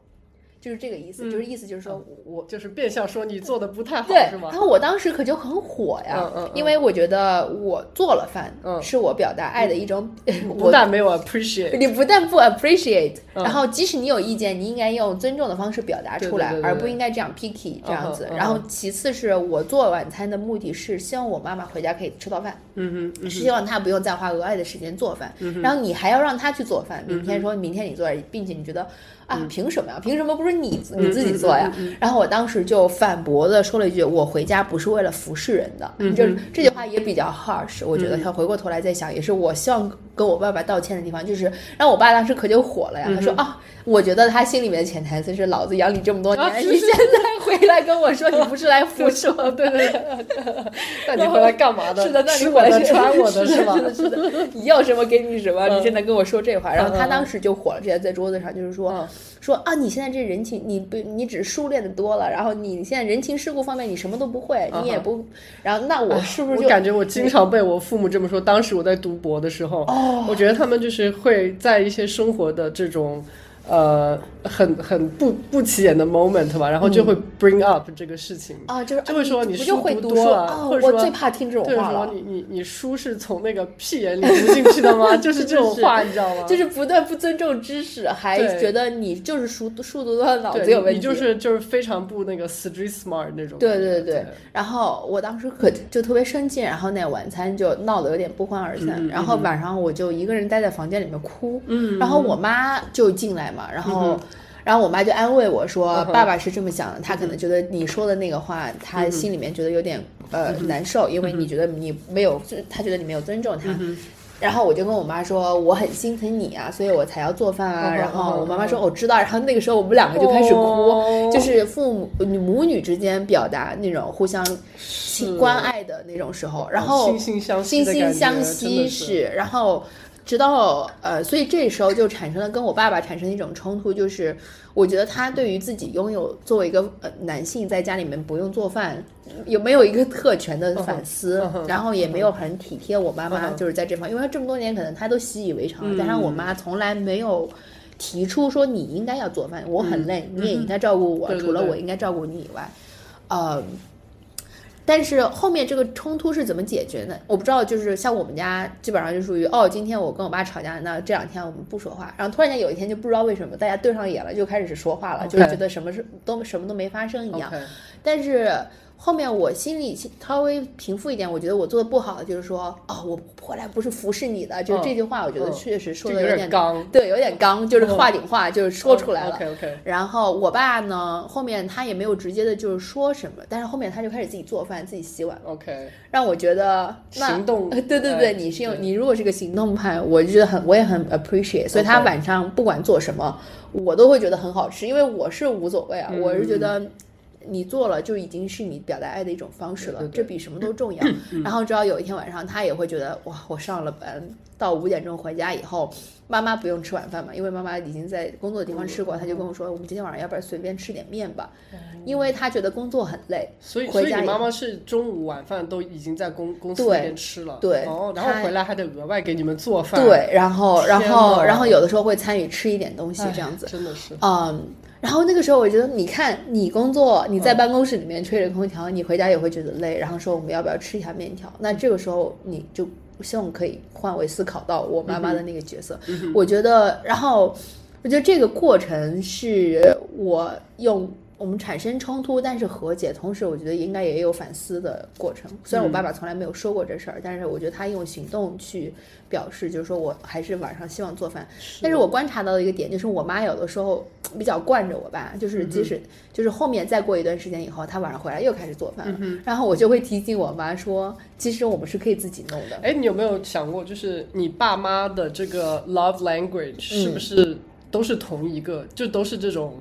就是这个意思，就是意思就是说我就是变相说你做的不太好，对，是吗然？后我当时可就很火呀，嗯嗯嗯因为我觉得我做了饭，嗯是我表达爱的一种，不我但没有 appreciate，你不但不 appreciate，、嗯然后即使你有意见，你应该用尊重的方式表达出来，对对对对而不应该这样 picky 这样子。然后其次是我做晚餐的目的是希望我妈妈回家可以吃到饭，嗯哼，是希望她不用再花额外的时间做饭。然后你还要让她去做饭，明天说明天你做，并且你觉得。啊，凭什么呀？凭什么不是你你自己做呀？然后我当时就反驳的说了一句：“我回家不是为了服侍人的。这这句话也比较 harsh，我觉得他回过头来再想，也是我希望跟我爸爸道歉的地方，就是让我爸当时可就火了呀。他说啊，我觉得他心里面的潜台词是老子养你这么多年，啊你现在回来跟我说你不是来服侍我，对对对，那你回来干嘛的？是的，那你吃我的回来穿我的是吧？是的，是的，你要什么给你什么，嗯你现在跟我说这话，然后他当时就火了，直接在桌子上就是说嗯说啊，你现在这人情，你不你只是熟练的多了，然后你现在人情世故方面你什么都不会，你也不，然后那我是不是就我感觉我经常被我父母这么说。当时我在读博的时候，我觉得他们就是会在一些生活的这种。呃很很不不起眼的 moment 吧，然后就会 bring up 这个事情啊，就是就会说你书读多了，哦或者说我最怕听这种对话了说你你 你书是从那个屁眼里读进去的吗？就是这种话，你知道吗？就是不但不尊重知识，还觉得你就是书书读多了脑子有问题。你就是就是非常不那个 street smart 那种。对对对对，然后我当时可就特别生气，然后那晚餐就闹得有点不欢而散，然后晚上我就一个人待在房间里面哭，嗯然后我妈就进来嘛，然后。然后我妈就安慰我说：“嗯哼爸爸是这么想的，他可能觉得你说的那个话，他心里面觉得有点呃难受，因为你觉得你没有，他觉得你没有尊重他。然后我就跟我妈说：“我很心疼你啊，所以我才要做饭啊。然后我妈妈嗯说：“我知道。”然后那个时候我们两个就开始哭，哦就是父母母女之间表达那种互相关爱的那种时候，然后惺惺相惜惺惺相惜是，然后直到呃，所以这时候就产生了跟我爸爸产生一种冲突，就是我觉得他对于自己拥有作为一个呃男性在家里面不用做饭，有没有一个特权的反思，然后也没有很体贴我妈妈，嗯就是在这方，因为他这么多年可能他都习以为常了，嗯但是我妈从来没有。提出说你应该要做饭，我很累，你也应该照顾我，除了我应该照顾你以外，呃，但是后面这个冲突是怎么解决呢？我不知道，就是像我们家基本上就属于哦，今天我跟我爸吵架，那这两天我们不说话，然后突然间有一天就不知道为什么大家对上眼了，就开始说话了就是觉得什么事都什么都没发生一样。但是后面我心里稍微平复一点，我觉得我做的不好的就是说，哦，我回来不是服侍你的，就是这句话，我觉得嗯确实说的有点刚，对，有点刚，就是话顶话，就是说出来了。OK OK，然后我爸呢，后面他也没有直接的就是说什么，但是后面他就开始自己做饭、自己洗碗，OK，让我觉得那行动。呃 对对哎对，你是用你如果是个行动派，我就觉得很我也很 appreciate，所以他晚上不管做什么，我都会觉得很好吃，因为我是无所谓啊，嗯。我是觉得。你做了就已经是你表达爱的一种方式了，对对对这比什么都重要。然后直到有一天晚上，他也会觉得哇，我上了班到五点钟回家以后，妈妈不用吃晚饭嘛，因为妈妈已经在工作的地方吃过，她就跟我说，我们今天晚上要不然随便吃点面吧，因为她觉得工作很累，所以所以回家你妈妈是中午晚饭都已经在公公司对那边吃了，对哦，然后回来还得额外给你们做饭，对，然后然后然后有的时候会参与吃一点东西哎，这样子，真的是，嗯。然后那个时候我觉得，你看你工作，你在办公室里面吹着空调，你回家也会觉得累，然后说我们要不要吃一下面条？那这个时候你就希望可以换位思考到我妈妈的那个角色。我觉得，然后我觉得这个过程是我用我们产生冲突，但是和解，同时我觉得应该也有反思的过程。虽然我爸爸从来没有说过这事儿，但是我觉得他用行动去表示，就是说我还是晚上希望做饭。但是我观察到的一个点就是，我妈有的时候比较惯着我爸，就是即使就是后面再过一段时间以后，他晚上回来又开始做饭了，然后我就会提醒我妈说，其实我们是可以自己弄的。哎，你有没有想过，就是你爸妈的这个 love language 是嗯不是都是同一个？就都是这种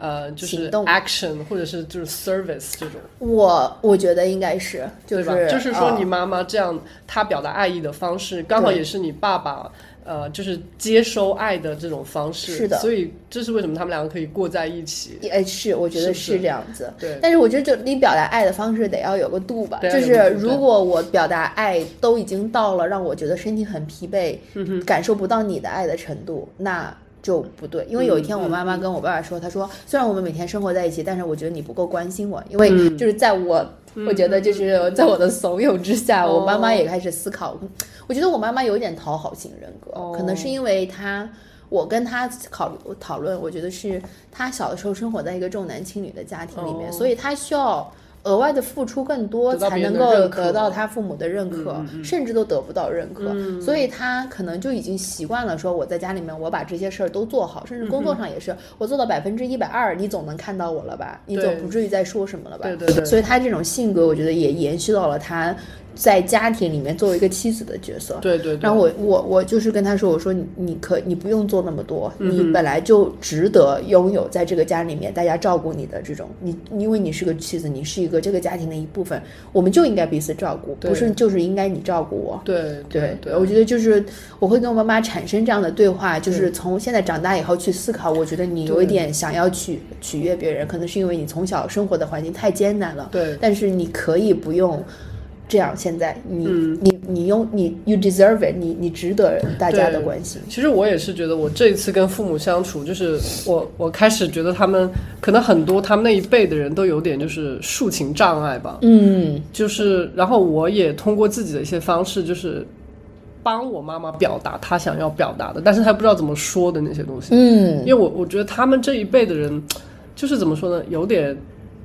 呃，就是 action 或者是就是 service 这种，我我觉得应该是，就是对吧？就是说呃你妈妈这样，她表达爱意的方式，刚好也是你爸爸。呃，就是接收爱的这种方式，是的所以这是为什么他们两个可以过在一起。哎，是，我觉得是这样子。对，但是我觉得，就你表达爱的方式得要有个度吧。对就是如果我表达爱都已经到了让我觉得身体很疲惫，嗯感受不到你的爱的程度，那就不对。因为有一天我妈妈跟我爸爸说，她说虽然我们每天生活在一起，但是我觉得你不够关心我，因为嗯就是在我。我觉得就是在我的怂恿之下，哦我妈妈也开始思考。我觉得我妈妈有一点讨好型人格，哦可能是因为她，我跟她考讨论，我觉得是她小的时候生活在一个重男轻女的家庭里面，哦所以她需要额外的付出更多，才能够得到他父母的认可，嗯嗯嗯甚至都得不到认可。嗯所以他可能就已经习惯了说我在家里面我把这些事儿都做好，甚至工作上也是、我做到百分之一百二，你总能看到我了吧？你总不至于再说什么了吧？对对对所以他这种性格，我觉得也延续到了他在家庭里面作为一个妻子的角色。对对对。然后我我我就是跟他说，我说你你可你不用做那么多，嗯你本来就值得拥有在这个家里面大家照顾你的这种，你因为你是个妻子，你是一个这个家庭的一部分，我们就应该彼此照顾，不是就是应该你照顾我。对对对，我觉得就是我会跟我妈妈产生这样的对话，嗯就是从现在长大以后去思考。我觉得你有一点想要取取悦别人，可能是因为你从小生活的环境太艰难了，对但是你可以不用这样，现在你、嗯。你你用你 you deserve it，你你值得大家的关心。其实我也是觉得，我这一次跟父母相处，就是我我开始觉得他们可能很多他们那一辈的人都有点就是抒情障碍吧，嗯。就是然后我也通过自己的一些方式，就是帮我妈妈表达她想要表达的，但是她不知道怎么说的那些东西。嗯。因为我我觉得他们这一辈的人，就是怎么说呢，有点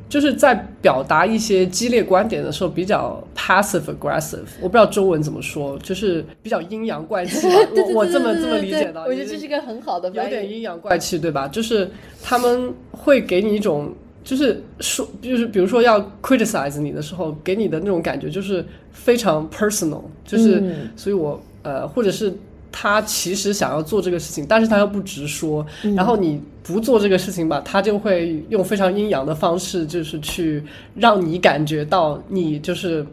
就是在表达一些激烈观点的时候比较 passive aggressive，我不知道中文怎么说，就是比较阴阳怪气吧。我我这么这么理解的，我觉得这是一个很好的有。点阴阳怪气，对吧？就是他们会给你一种，就是说，就是比如说要 criticize 你的时候，给你的那种感觉就是非常 personal，就是，嗯所以我呃，或者是他其实想要做这个事情，但是他又不直说，然后你不做这个事情吧，他就会用非常阴阳的方式，就是去让你感觉到你就是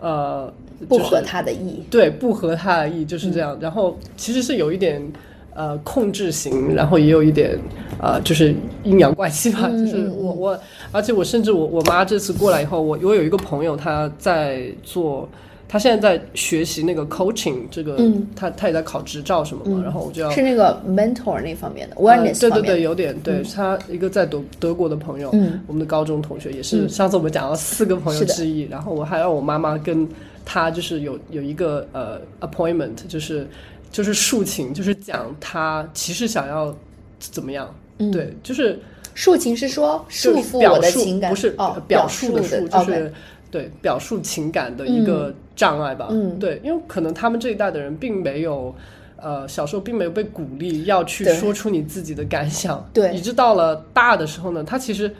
呃。就是不合他的意。对，不合他的意就是这样。然后其实是有一点呃控制型，然后也有一点呃就是阴阳怪气吧。嗯就是我我，而且我甚至我我妈这次过来以后，我我有一个朋友他在做。他现在在学习那个 coaching，这个，嗯。他他也在考执照什么嘛，然后我就要是那个 mentor 那方面的。对对对，有点对、他一个在德德国的朋友，嗯。我们的高中同学也是，上次我们讲了四个朋友之一，然后我还让我妈妈跟他就是有有一个呃 appointment，就是就是竖琴，就是讲他其实想要怎么样，嗯。对，就是竖琴是说束就是缚我的情感，不是哦，表述述的述，就是对表述情感的一个障碍吧。嗯。对，因为可能他们这一代的人并没有。呃，小时候并没有被鼓励要去说出你自己的感想，对。以致到了大的时候呢，他其实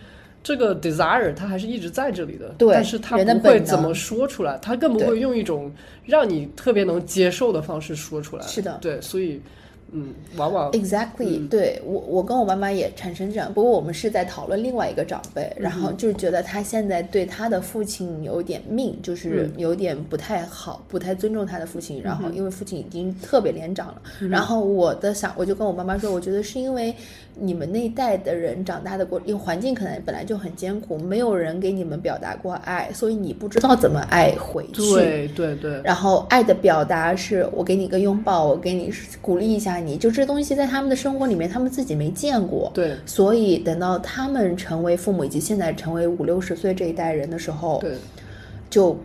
这个 desire 他还是一直在这里的，对但是他不会怎么说出来，他更不会用一种让你特别能接受的方式说出来。是的。对，所以嗯，往往 Exactly，、对我我跟我妈妈也产生这样，不过我们是在讨论另外一个长辈，然后就是觉得他现在对他的父亲有点命，就是有点不太好，不太尊重他的父亲，然后因为父亲已经特别年长了，然后我的想我就跟我妈妈说，我觉得是因为你们那一代的人长大的过，因为环境可能本来就很艰苦，没有人给你们表达过爱，所以你不知道怎么爱回去。对对对，然后爱的表达是我给你个拥抱，我给你鼓励一下你，就这东西在他们的生活里面，他们自己没见过。对所以等到他们成为父母，以及现在成为五六十岁这一代人的时候，对。就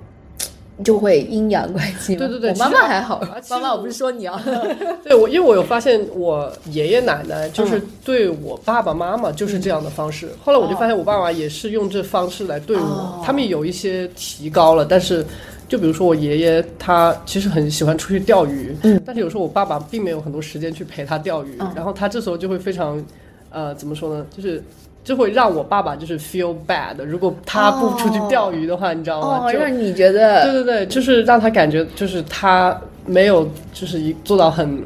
就会阴阳怪气嘛。对对对我妈妈还好妈妈，我我不是说你啊。对我，因为我有发现，我爷爷奶奶就是对我爸爸妈妈就是这样的方式。后来我就发现，我爸爸也是用这方式来对我。哦他们有一些提高了，但是就比如说我爷爷，他其实很喜欢出去钓鱼，嗯但是有时候我爸爸并没有很多时间去陪他钓鱼，嗯然后他这时候就会非常，呃，怎么说呢，就是。就会让我爸爸就是 feel bad，如果他不出去钓鱼的话，你知道吗？哦，就让你觉得对对对，就是让他感觉就是他没有就是一做到很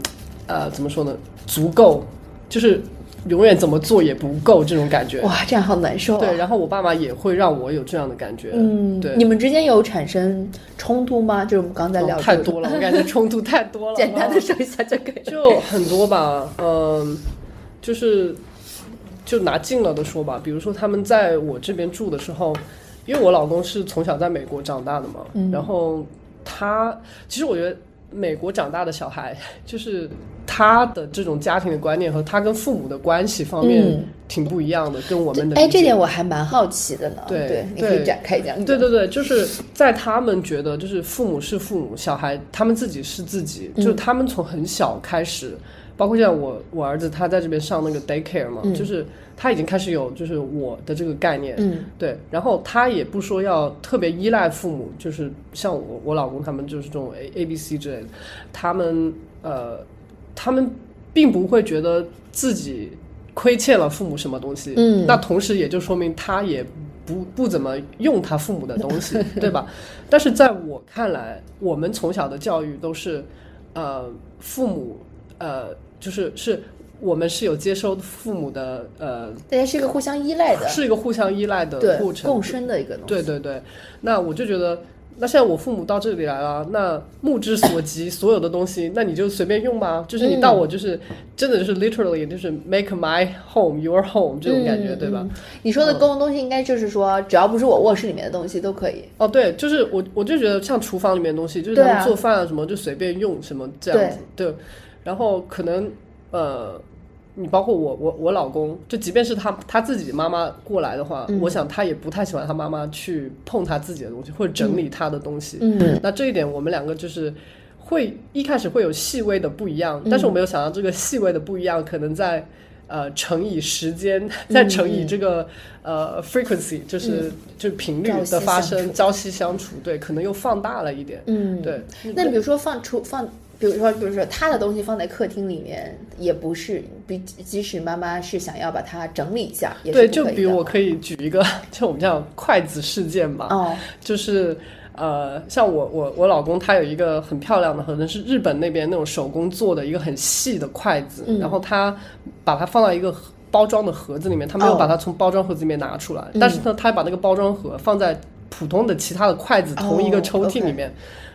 呃怎么说呢足够，就是永远怎么做也不够这种感觉。哇，这样好难受、啊。对，然后我爸妈也会让我有这样的感觉。嗯，对，你们之间有产生冲突吗？就是我们刚才聊、哦太多了，我感觉冲突太多了。简单的哦说一下就可以。就很多吧，嗯，就是就拿近了的说吧，比如说他们在我这边住的时候，因为我老公是从小在美国长大的嘛，嗯然后他其实我觉得美国长大的小孩，就是他的这种家庭的观念和他跟父母的关系方面嗯挺不一样的，跟我们的哎，这点我还蛮好奇的呢。对你可以展开讲讲。对对对，就是在他们觉得，就是父母是父母，小孩他们自己是自己，嗯就是他们从很小开始，包括像我我儿子他在这边上那个 daycare 嘛，嗯。就是他已经开始有就是我的这个概念，嗯。对，然后他也不说要特别依赖父母，就是像我我老公他们就是这种 A A B C 之类的，他们呃，他们并不会觉得自己亏欠了父母什么东西，嗯。那同时也就说明他也不不怎么用他父母的东西，对吧？但是在我看来，我们从小的教育都是，呃，父母呃，就是是我们是有接收父母的呃，大家是一个互相依赖的，是一个互相依赖的过程，共生的一个东西。对对对，那我就觉得那现在我父母到这里来了，那目之所及所有的东西，那你就随便用吧。就是你到我就是、真的就是 literally 就是 make my home your home 这种感觉，对吧？嗯你说的公共东西应该就是说，只要不是我卧室里面的东西都可以。哦，对，就是我我就觉得像厨房里面的东西，就是他们做饭啊什么就随便用什么这样子，对。然后可能呃，你包括我我我老公，就即便是他他自己妈妈过来的话，嗯。我想他也不太喜欢他妈妈去碰他自己的东西或者整理他的东西。嗯。那这一点我们两个就是会一开始会有细微的不一样，但是我没有想到这个细微的不一样可能在。呃，乘以时间，再乘以这个、呃 frequency，就是、就是频率的发生，朝夕相处，对，可能又放大了一点，嗯，对。那比如说放出放，比如说比如说他的东西放在客厅里面，也不是，比即使妈妈是想要把它整理一下，也是对，就比如我可以举一个，就我们叫筷子事件嘛，哦，就是呃，像我我我老公他有一个很漂亮的，可能是日本那边那种手工做的一个很细的筷子，嗯。然后他把它放到一个盒包装的盒子里面，他没有哦把它从包装盒子里面拿出来，嗯但是呢，他把那个包装盒放在普通的其他的筷子同一个哦抽屉里面，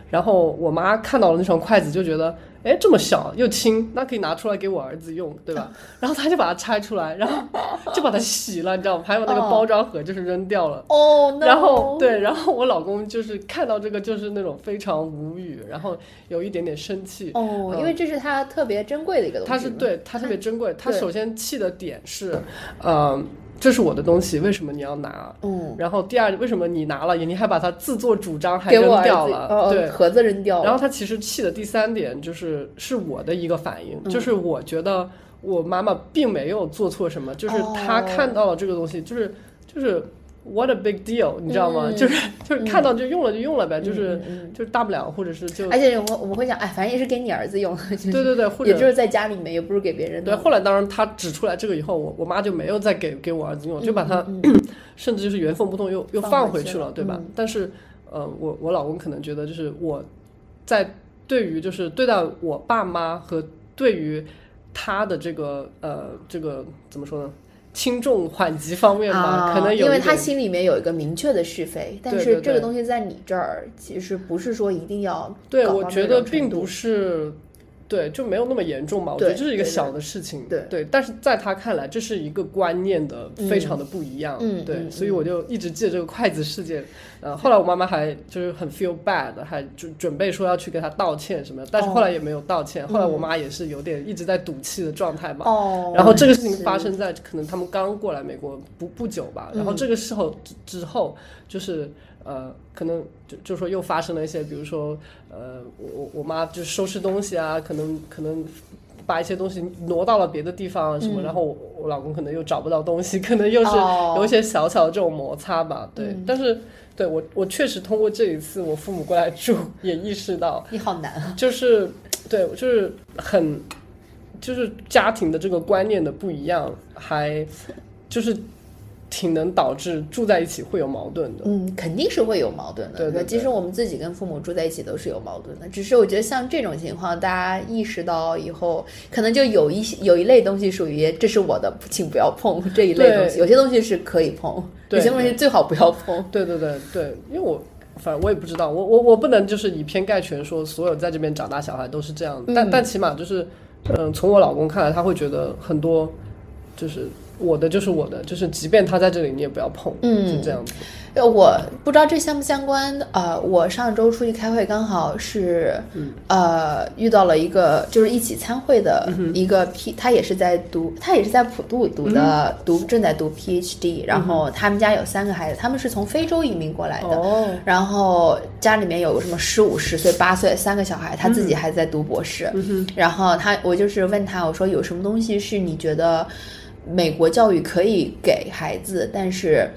然后我妈看到了那双筷子就觉得。哎，这么小又轻，那可以拿出来给我儿子用，对吧？然后她就把它拆出来，然后就把它洗了，你知道吗？还有那个哦包装盒就是扔掉了。哦，然后对，然后我老公就是看到这个就是那种非常无语，然后有一点点生气。哦，因为这是他特别珍贵的一个东西，他是对他特别珍贵，他首先气的点是，呃，这是我的东西，为什么你要拿？嗯，然后第二，为什么你拿了，你还把它自作主张还扔掉，了？哦，对，盒子扔掉了，然后他其实气的第三点就是是我的一个反应，嗯。就是我觉得我妈妈并没有做错什么，就是哦。她看到了这个东西，就是就是 what a big deal，你知道吗？嗯就是 就是看到就用了就用了呗，就是就是大不了，或者是就而且我们我们会想，哎，反正也是给你儿子用，就是对对对，或者也就是在家里面，也不是给别人对。后来当然他指出来这个以后，我我妈就没有再给给我儿子用，就把它 甚至就是原封不动又又放放回回去了对吧嗯？但是呃，我我老公可能觉得就是我在对于就是对待我爸妈和对于他的这个呃这个怎么说呢？轻重缓急方面吧，啊，可能有因为他心里面有一个明确的是非，但是这个东西在你这儿其实不是说一定要对，搞我觉得并不度。是，对，就没有那么严重嘛。我觉得对对这是一个小的事情，对对但是在他看来，这是一个观念的非常的不一样，对，嗯嗯所以我就一直记得这个筷子事件。呃，后来我妈妈还就是很 feel bad，还准准备说要去跟他道歉什么的，但是后来也没有道歉。后来我妈也是有点一直在赌气的状态嘛。哦，然后这个事情发生在可能他们刚过来美国不不久吧，然后这个时候之之后就是呃，可能就就说又发生了一些，比如说呃，我我我妈就收拾东西啊，可能可能。把一些东西挪到了别的地方啊什么，然后我我老公可能又找不到东西，可能又是哦有一些小小的这种摩擦吧，对。但是对我我确实通过这一次我父母过来住，也意识到你好难啊，就是 对，就是很，就是家庭的这个观念的不一样，还就是挺能导致住在一起会有矛盾的。嗯，肯定是会有矛盾的。对对对其实我们自己跟父母住在一起都是有矛盾的，只是我觉得像这种情况，大家意识到以后，可能就有一些有一类东西属于这是我的，请不要碰这一类东西，有些东西是可以碰，有些东西最好不要碰。对对对对，因为我反正我也不知道，我我我不能就是以偏概全说所有在这边长大小孩都是这样，但但起码就是，嗯、从我老公看来，他会觉得很多就是我的就是我的，就是即便他在这里，你也不要碰，嗯就这样子。呃，我不知道这相不相关。呃，我上周出去开会，刚好是、呃遇到了一个就是一起参会的一个 P，、他也是在读，他也是在普渡读的，读正在读 PhD，然后他们家有三个孩子，他们是从非洲移民过来的。哦，然后家里面有什么十五、十岁、八岁三个小孩，他自己还在读博士。然后他，我就是问他，我说有什么东西是你觉得美国教育可以给孩子，但是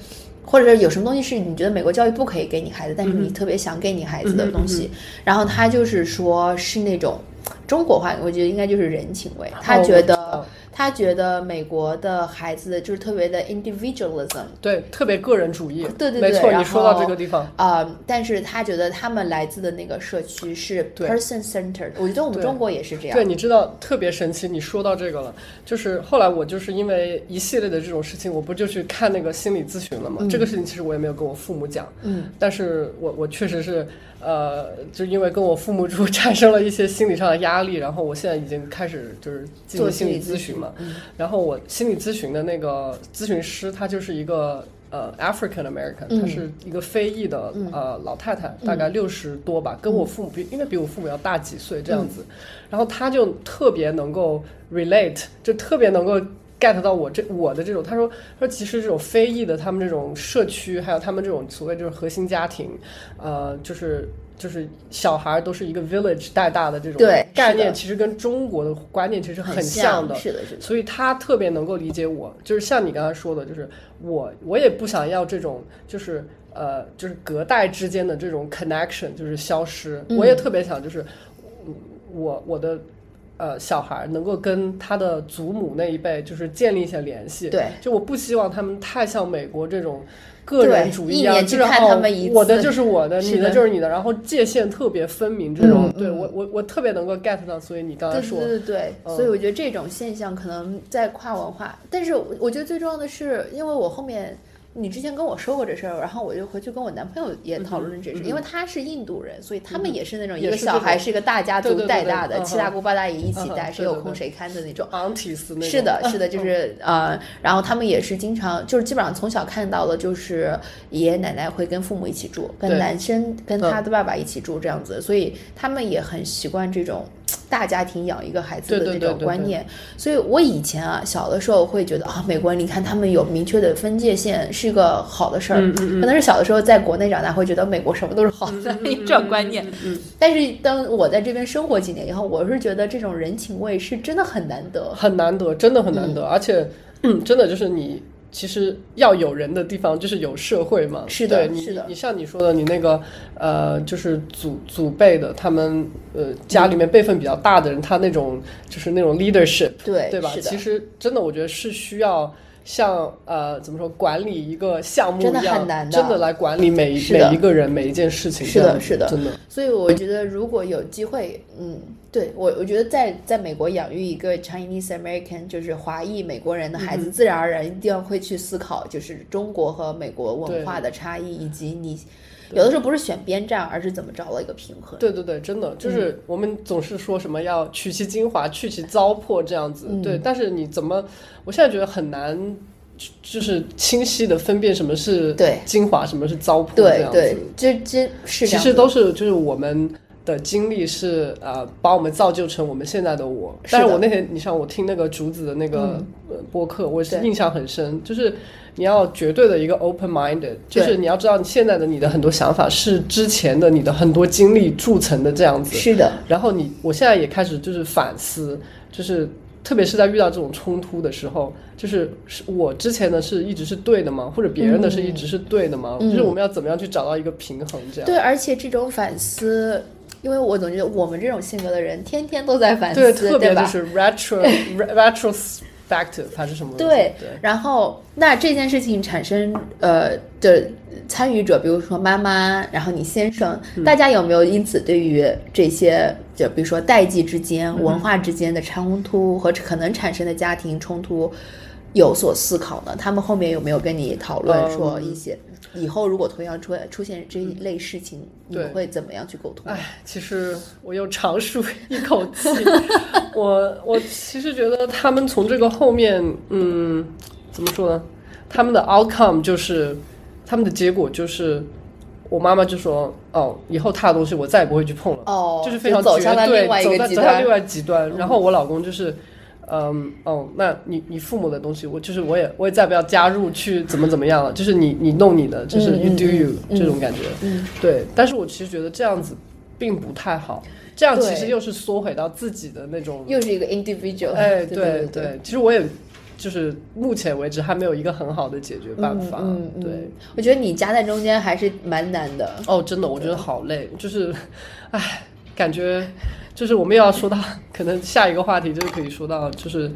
或者是有什么东西是你觉得美国教育不可以给你孩子，但是你特别想给你孩子的东西？然后他就是说是那种中国话，我觉得应该就是人情味。他觉得。他觉得美国的孩子就是特别的 individualism，对，特别个人主义。对对对，没错，你说到这个地方，啊、但是他觉得他们来自的那个社区是 person centered，我觉得我们中国也是这样。对，你知道特别神奇，你说到这个了，就是后来我就是因为一系列的这种事情，我不就去看那个心理咨询了嘛？这个事情其实我也没有跟我父母讲，嗯，但是我我确实是呃，就因为跟我父母住 产生了一些心理上的压力，然后我现在已经开始就是进做行心理咨咨询嘛，嗯然后我心理咨询的那个咨询师，他就是一个呃 African American，、嗯她是一个非裔的、呃老太太，大概六十多吧，跟我父母比，应该比我父母要大几岁这样子，然后她就特别能够 relate，就特别能够。get 到我这我的这种，他说他说其实这种非裔的他们这种社区，还有他们这种所谓就是核心家庭，呃，就是就是小孩都是一个 village 带大的这种概念，其实跟中国的观念其实很像的。是的，是的。所以他特别能够理解我，就是像你刚才说的，就是我我也不想要这种就是呃就是隔代之间的这种 connection 就是消失，嗯我也特别想就是嗯我我的。呃，小孩能够跟他的祖母那一辈就是建立一些联系，对，就我不希望他们太像美国这种个人主义一样，一年去看就是哦我的就是我的，你的的就是你的，然后界限特别分明这种，对我我我特别能够 get 到，所以你刚才说，对对对，嗯。所以我觉得这种现象可能在跨文化，但是我我觉得最重要的是，因为我后面你之前跟我说过这事儿，然后我就回去跟我男朋友也讨论这事，因为他是印度人，所以他们也是那种一个小孩是一个大家族带大的，七大姑八大姨一起带，谁有空谁看的那种。aunties 那种，是的，是的，就嗯。是呃，然后他们也是经常，就是基本上从小看到了，就是爷爷奶奶会跟父母一起住，跟男生跟他的爸爸一起住这样子，所以他们也很习惯这种大家庭养一个孩子的那对对对对对种观念。所以我以前啊，小的时候会觉得啊，美国人你看他们有明确的分界线，是一个好的事儿。嗯嗯嗯可能是小的时候在国内长大，会觉得美国什么都是好的这种观念。嗯但是当我在这边生活几年以后，我是觉得这种人情味是真的很难得。很难得，真的很难得，而且、嗯、真的就是你。其实要有人的地方，就是有社会嘛。是的你是的你像你说的，你那个呃，就是祖祖辈的，他们呃家里面辈分比较大的人，他那种就是那种 leadership，对，对吧？其实真的，我觉得是需要像呃怎么说管理一个项目一真的样，很难的真的来管理每一每一个人每一件事情。是的是的真的。所以我觉得，如果有机会，嗯，对我，我觉得在在美国养育一个 Chinese American，就是华裔美国人的孩子，嗯自然而然一定会去思考，就是中国和美国文化的差异，以及你有的时候不是选边站，而是怎么找到一个平衡。对对对，真的就是我们总是说什么要取其精华，去其糟粕这样子。嗯对，但是你怎么？我现在觉得很难，就就是清晰的分辨什么是对精华，什么是糟粕这样子。对对，这这是其实都是就是我们的经历是呃把我们造就成我们现在的我。但是我那天你像我听那个竹子的那个、呃播客，我是印象很深，就是你要绝对的一个 open minded，就是你要知道你现在的你的很多想法是之前的你的很多经历铸成的这样子。是的，然后你，我现在也开始就是反思，就是特别是在遇到这种冲突的时候，就是是我之前的是一直是对的吗？或者别人的是一直是对的吗？嗯就是我们要怎么样去找到一个平衡？这样对，而且这种反思。因为我总觉得我们这种性格的人，天天都在反思，对，特别吧就？是 retro retrospective 还是什么？对对，然后那这件事情产生呃的参与者，比如说妈妈，然后你先生，嗯大家有没有因此对于这些就比如说代际之间、嗯文化之间的冲突和可能产生的家庭冲突有所思考呢？他们后面有没有跟你讨论嗯说一些？以后如果同样出出现这一类事情，你们会怎么样去沟通？哎，其实我又长舒一口气。我我其实觉得他们从这个后面，嗯，怎么说呢？他们的 outcome 就是他们的结果就是，我妈妈就说：“哦，以后他的东西我再也不会去碰了。”哦，就是非常走向了另外一个走极端走向另。外极端。然后我老公就是，嗯哦，那你你父母的东西，我就是我也我也再不要加入去怎么怎么样了，就是你你弄你的，就是嗯 you 嗯 do you、嗯这种感觉。嗯，对，但是我其实觉得这样子并不太好，这样其实又是缩回到自己的那种。又是一个 individual。哎，对对对其实我也就是目前为止还没有一个很好的解决办法。嗯嗯嗯对，我觉得你夹在中间还是蛮难的。哦，真的，我觉得好累，就是，唉，感觉就是我们又要说到，可能下一个话题就是可以说到，就是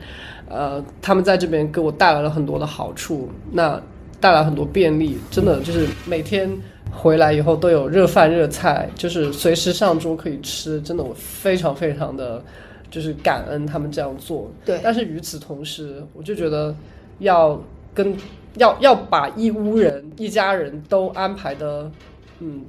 呃，他们在这边给我带来了很多的好处，那带来很多便利，真的就是每天回来以后都有热饭热菜，就是随时上桌可以吃，真的我非常非常的就是感恩他们这样做。对，但是与此同时，我就觉得要跟要要把一屋人一家人都安排的，嗯。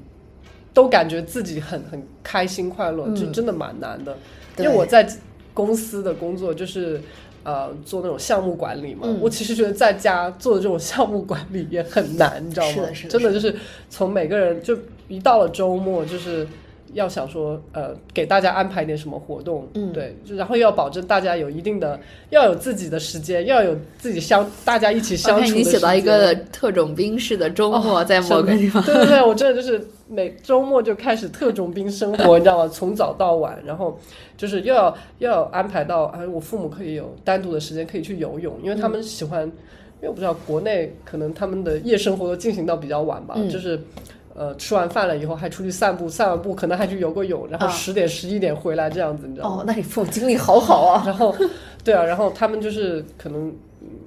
都感觉自己很很开心快乐，就真的蛮难的。因为我在公司的工作就是呃做那种项目管理嘛，我其实觉得在家做的这种项目管理也很难，你知道吗？真的就是从每个人就一到了周末就是。要想说，呃，给大家安排点什么活动，嗯，对，然后又要保证大家有一定的，要有自己的时间，要有自己相，大家一起相处的。你写到一个特种兵式的周末，在某个地方。对对对，我真的就是每周末就开始特种兵生活，你知道吗？从早到晚，然后就是又要又要安排到，哎，我父母可以有单独的时间可以去游泳，因为他们喜欢，因为我不知道国内可能他们的夜生活都进行到比较晚吧，就是。呃，吃完饭了以后还出去散步，散完步可能还去游个泳，然后十点十一点回来这样子，你知道吗？哦，那你父母精力好好啊。然后，对啊，然后他们就是可能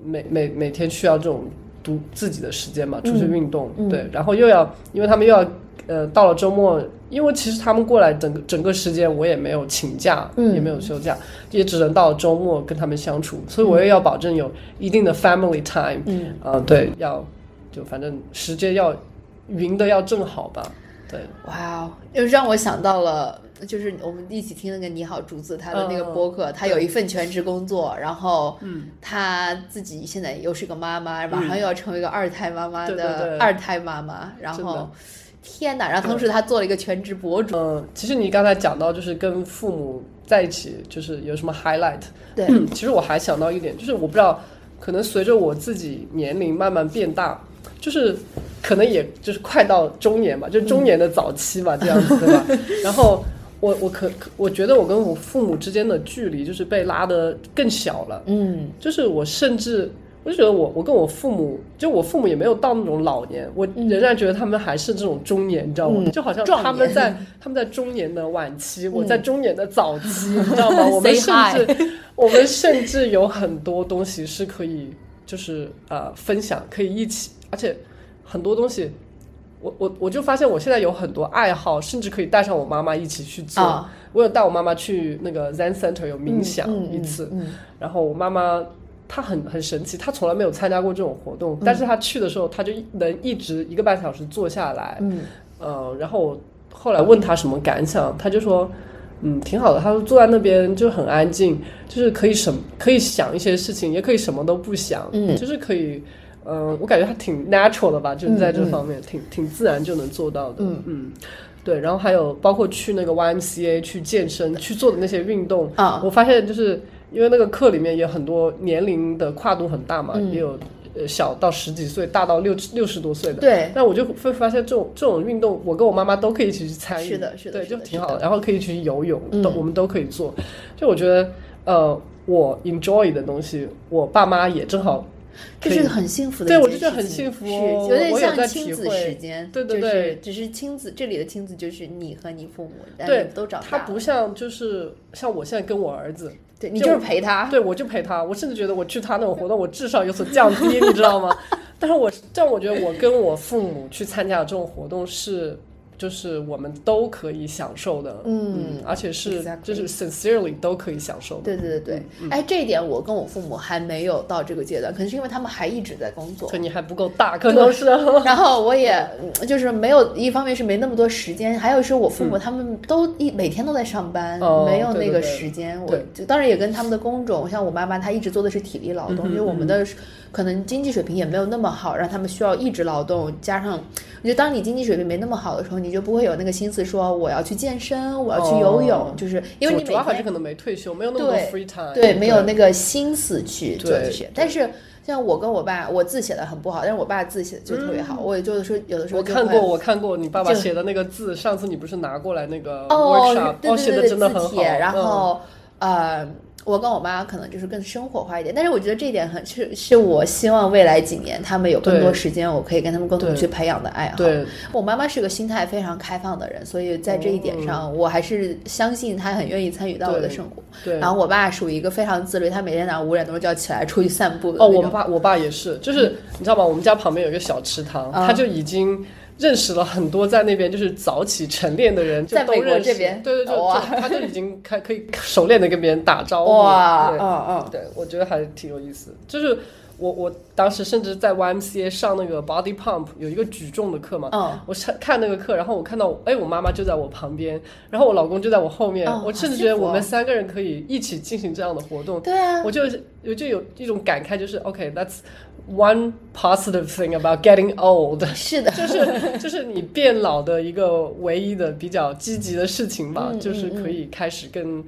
每每每天需要这种独自己的时间嘛，出去运动，对，然后又要，因为他们又要，呃，到了周末，因为其实他们过来整个整个时间我也没有请假，也没有休假，也只能到周末跟他们相处，所以我也要保证有一定的 family time，嗯，呃，对，要就反正时间要。匀的要正好吧，对，哇哦，又让我想到了，就是我们一起听那个你好竹子他的那个播客，他有一份全职工作，然后，嗯，他自己现在又是个妈妈，马上又要成为一个二胎妈妈的二胎妈妈，然后，天哪，然后同时他做了一个全职博主。嗯，其实你刚才讲到就是跟父母在一起，就是有什么 highlight？对，其实我还想到一点，就是我不知道，可能随着我自己年龄慢慢变大。就是，可能也就是快到中年吧，就中年的早期吧，这样子对吧？然后我我可我觉得我跟我父母之间的距离就是被拉得更小了。嗯，就是我甚至我就觉得我我跟我父母，就我父母也没有到那种老年，我仍然觉得他们还是这种中年，你知道吗？就好像他们在 他们在中年的晚期，我在中年的早期，你知道吗？我们甚至我们甚至有很多东西是可以就是呃分享，可以一起。而且很多东西，我我我就发现我现在有很多爱好，甚至可以带上我妈妈一起去做。我有带我妈妈去那个 Zen Center 有冥想一次，然后我妈妈她很很神奇，他从来没有参加过这种活动，但是他去的时候，他就能一直一个半小时坐下来。嗯，呃，然后后来问他什么感想，他就说，嗯，挺好的。他说坐在那边就很安静，就是可以什可以想一些事情，也可以什么都不想，嗯，就是可以。嗯，我感觉他挺 natural 的吧，就是在这方面挺挺自然就能做到的。嗯嗯，对，然后还有包括去那个 YMCA 去健身去做的那些运动啊，我发现就是因为那个课里面也很多年龄的跨度很大嘛，也有呃小到十几岁，大到六六十多岁的。对，但我就会发现这种这种运动，我跟我妈妈都可以一起去参与。是的，是的，对，就挺好的。然后可以去游泳，都我们都可以做。就我觉得，呃，我 enjoy 的东西，我爸妈也正好。这是很幸福的，对我就觉得很幸福，有点像亲子时间。对对对，只是亲子，这里的亲子就是你和你父母，对，都长大。他不像就是像我现在跟我儿子，对你就是陪他，对我就陪他。我甚至觉得我去他那种活动，我智商有所降低，你知道吗？但是我但我觉得我跟我父母去参加这种活动是。就是我们都可以享受的，嗯，而且是就是 sincerely 都可以享受。对对对对，哎，这一点我跟我父母还没有到这个阶段，可能是因为他们还一直在工作，可你还不够大，可能是。然后我也就是没有，一方面是没那么多时间，还有是我父母他们都一每天都在上班，没有那个时间。我就当然也跟他们的工种，像我妈妈她一直做的是体力劳动，因为我们的可能经济水平也没有那么好，让他们需要一直劳动，加上我觉得当你经济水平没那么好的时候，你。你就不会有那个心思说我要去健身，我要去游泳，就是因为你主要还是可能没退休，没有那么多 free time，对，没有那个心思去做这些。但是像我跟我爸，我字写的很不好，但是我爸字写的就特别好。我也就是说，有的时候我看过，我看过你爸爸写的那个字，上次你不是拿过来那个 workshop，哦，写的真的很好。然后呃，我跟我妈可能就是更生活化一点，但是我觉得这一点很是是我希望未来几年他们有更多时间，我可以跟他们共同去培养的爱好。对，我妈妈是个心态非常开放的人，所以在这一点上，我还是相信她很愿意参与到我的生活。对。然后我爸属于一个非常自律，他每天早上五点钟就要起来出去散步哦，我爸我爸也是，就是你知道吗？我们家旁边有一个小池塘，嗯他就已经认识了很多在那边就是早起晨练的人，就在美国都认识这边。对对对，就 他就已经开可以熟练的跟别人打招呼。哇，对嗯。嗯，对，我觉得还挺有意思。就是我我当时甚至在 YMCA 上那个 Body Pump 有一个举重的课嘛，嗯，我上看那个课，然后我看到哎，我妈妈就在我旁边，然后我老公就在我后面，哦我甚至觉得我们三个人可以一起进行这样的活动。对啊，我就我就有一种感慨，就是 OK，that's、one positive thing about getting old，是的，就是就是你变老的一个唯一的比较积极的事情吧，嗯就是可以开始跟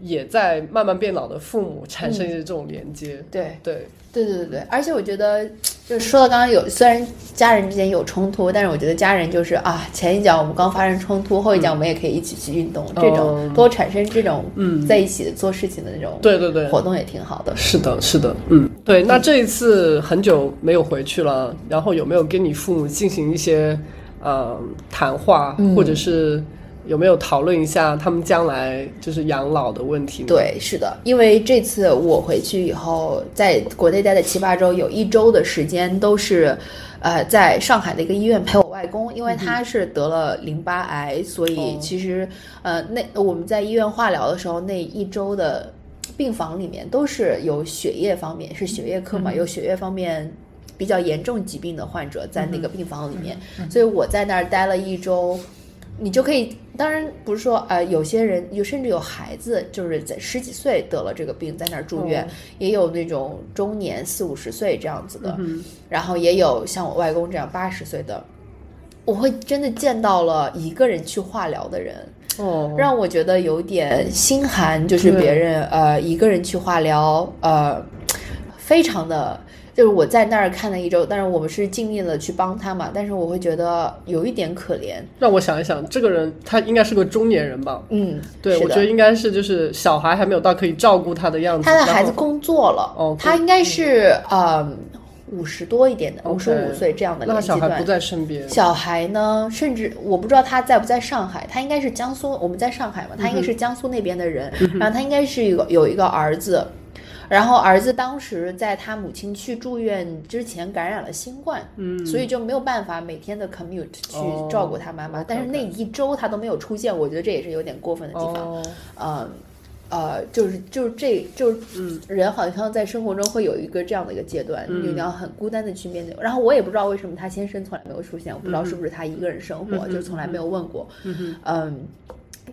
也在慢慢变老的父母产生一些这种连接。对。对，对对对对，而且我觉得，就是说到刚刚有，虽然家人之间有冲突，但是我觉得家人就是啊，前一脚我们刚发生冲突，后一脚我们也可以一起去运动，这种嗯多产生这种嗯。在一起做事情的那种对对对，活动也挺好的。是的，是的，嗯，对。那这一次很久没有回去了，然后有没有跟你父母进行一些呃谈话，嗯。或者是有没有讨论一下他们将来就是养老的问题呢？对，是的，因为这次我回去以后，在国内待的七八周，有一周的时间都是，呃，在上海的一个医院陪我外公，因为他是得了淋巴癌，所以哦其实，呃，那我们在医院化疗的时候，那一周的病房里面都是有血液方面，是血液科嘛，有血液方面。比较严重疾病的患者在那个病房里面，所以我在那儿待了一周，你就可以，当然不是说呃，有些人有甚至有孩子就是在十几岁得了这个病，在那儿住院，哦也有那种中年四五十岁这样子的，嗯然后也有像我外公这样八十岁的。我会真的见到了一个人去化疗的人，哦，让我觉得有点心寒，就是别人呃一个人去化疗，呃，非常的。就是我在那儿看了一周，但是我们是尽力了去帮他嘛，但是我会觉得有一点可怜。让我想一想，这个人他应该是个中年人吧？嗯，对，我觉得应该是就是小孩还没有到可以照顾他的样子。他的孩子工作了，哦他应该是呃五十多一点的，五十五岁这样的那年纪段。小孩不在身边。小孩呢，甚至我不知道他在不在上海，他应该是江苏，我们在上海嘛，他应该是江苏那边的人，然后他应该是有有一个儿子，然后儿子当时在他母亲去住院之前感染了新冠，嗯，所以就没有办法每天的 commute 去哦照顾他妈妈，但是那一周他都没有出现，我觉得这也是有点过分的地方。哦，呃呃，就是就是这就是人好像在生活中会有一个这样的一个阶段，嗯。你要很孤单的去面对。然后我也不知道为什么他先生从来没有出现，我不知道是不是他一个人生活，就从来没有问过。嗯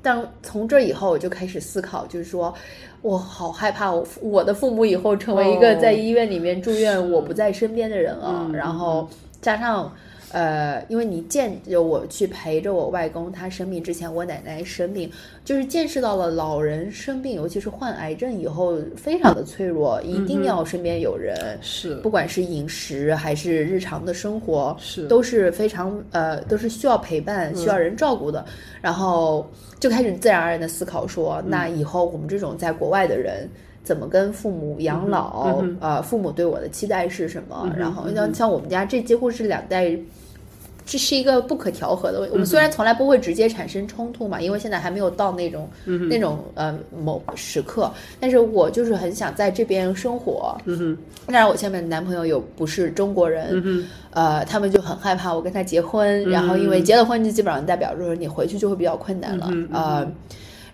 但从这以后我就开始思考，就是说我好害怕我我的父母以后成为一个哦在医院里面住院、我不在身边的人啊。嗯然后加上。呃，因为你见着我去陪着我外公，他生病之前，我奶奶生病，就是见识到了老人生病，尤其是患癌症以后，非常的脆弱，一定要身边有人，是不管是饮食还是日常的生活，是都是非常呃，都是需要陪伴、需要人照顾的。然后就开始自然而然的思考说，那以后我们这种在国外的人。怎么跟父母养老？呃，父母对我的期待是什么？然后像像我们家这几乎是两代这是一个不可调和的。我们虽然从来不会直接产生冲突嘛，因为现在还没有到那种、那种呃某时刻，但是我就是很想在这边生活。嗯哼，当然，我现在的男朋友又不是中国人，嗯呃，他们就很害怕我跟他结婚，然后因为结了婚就基本上代表就是你回去就会比较困难了，呃。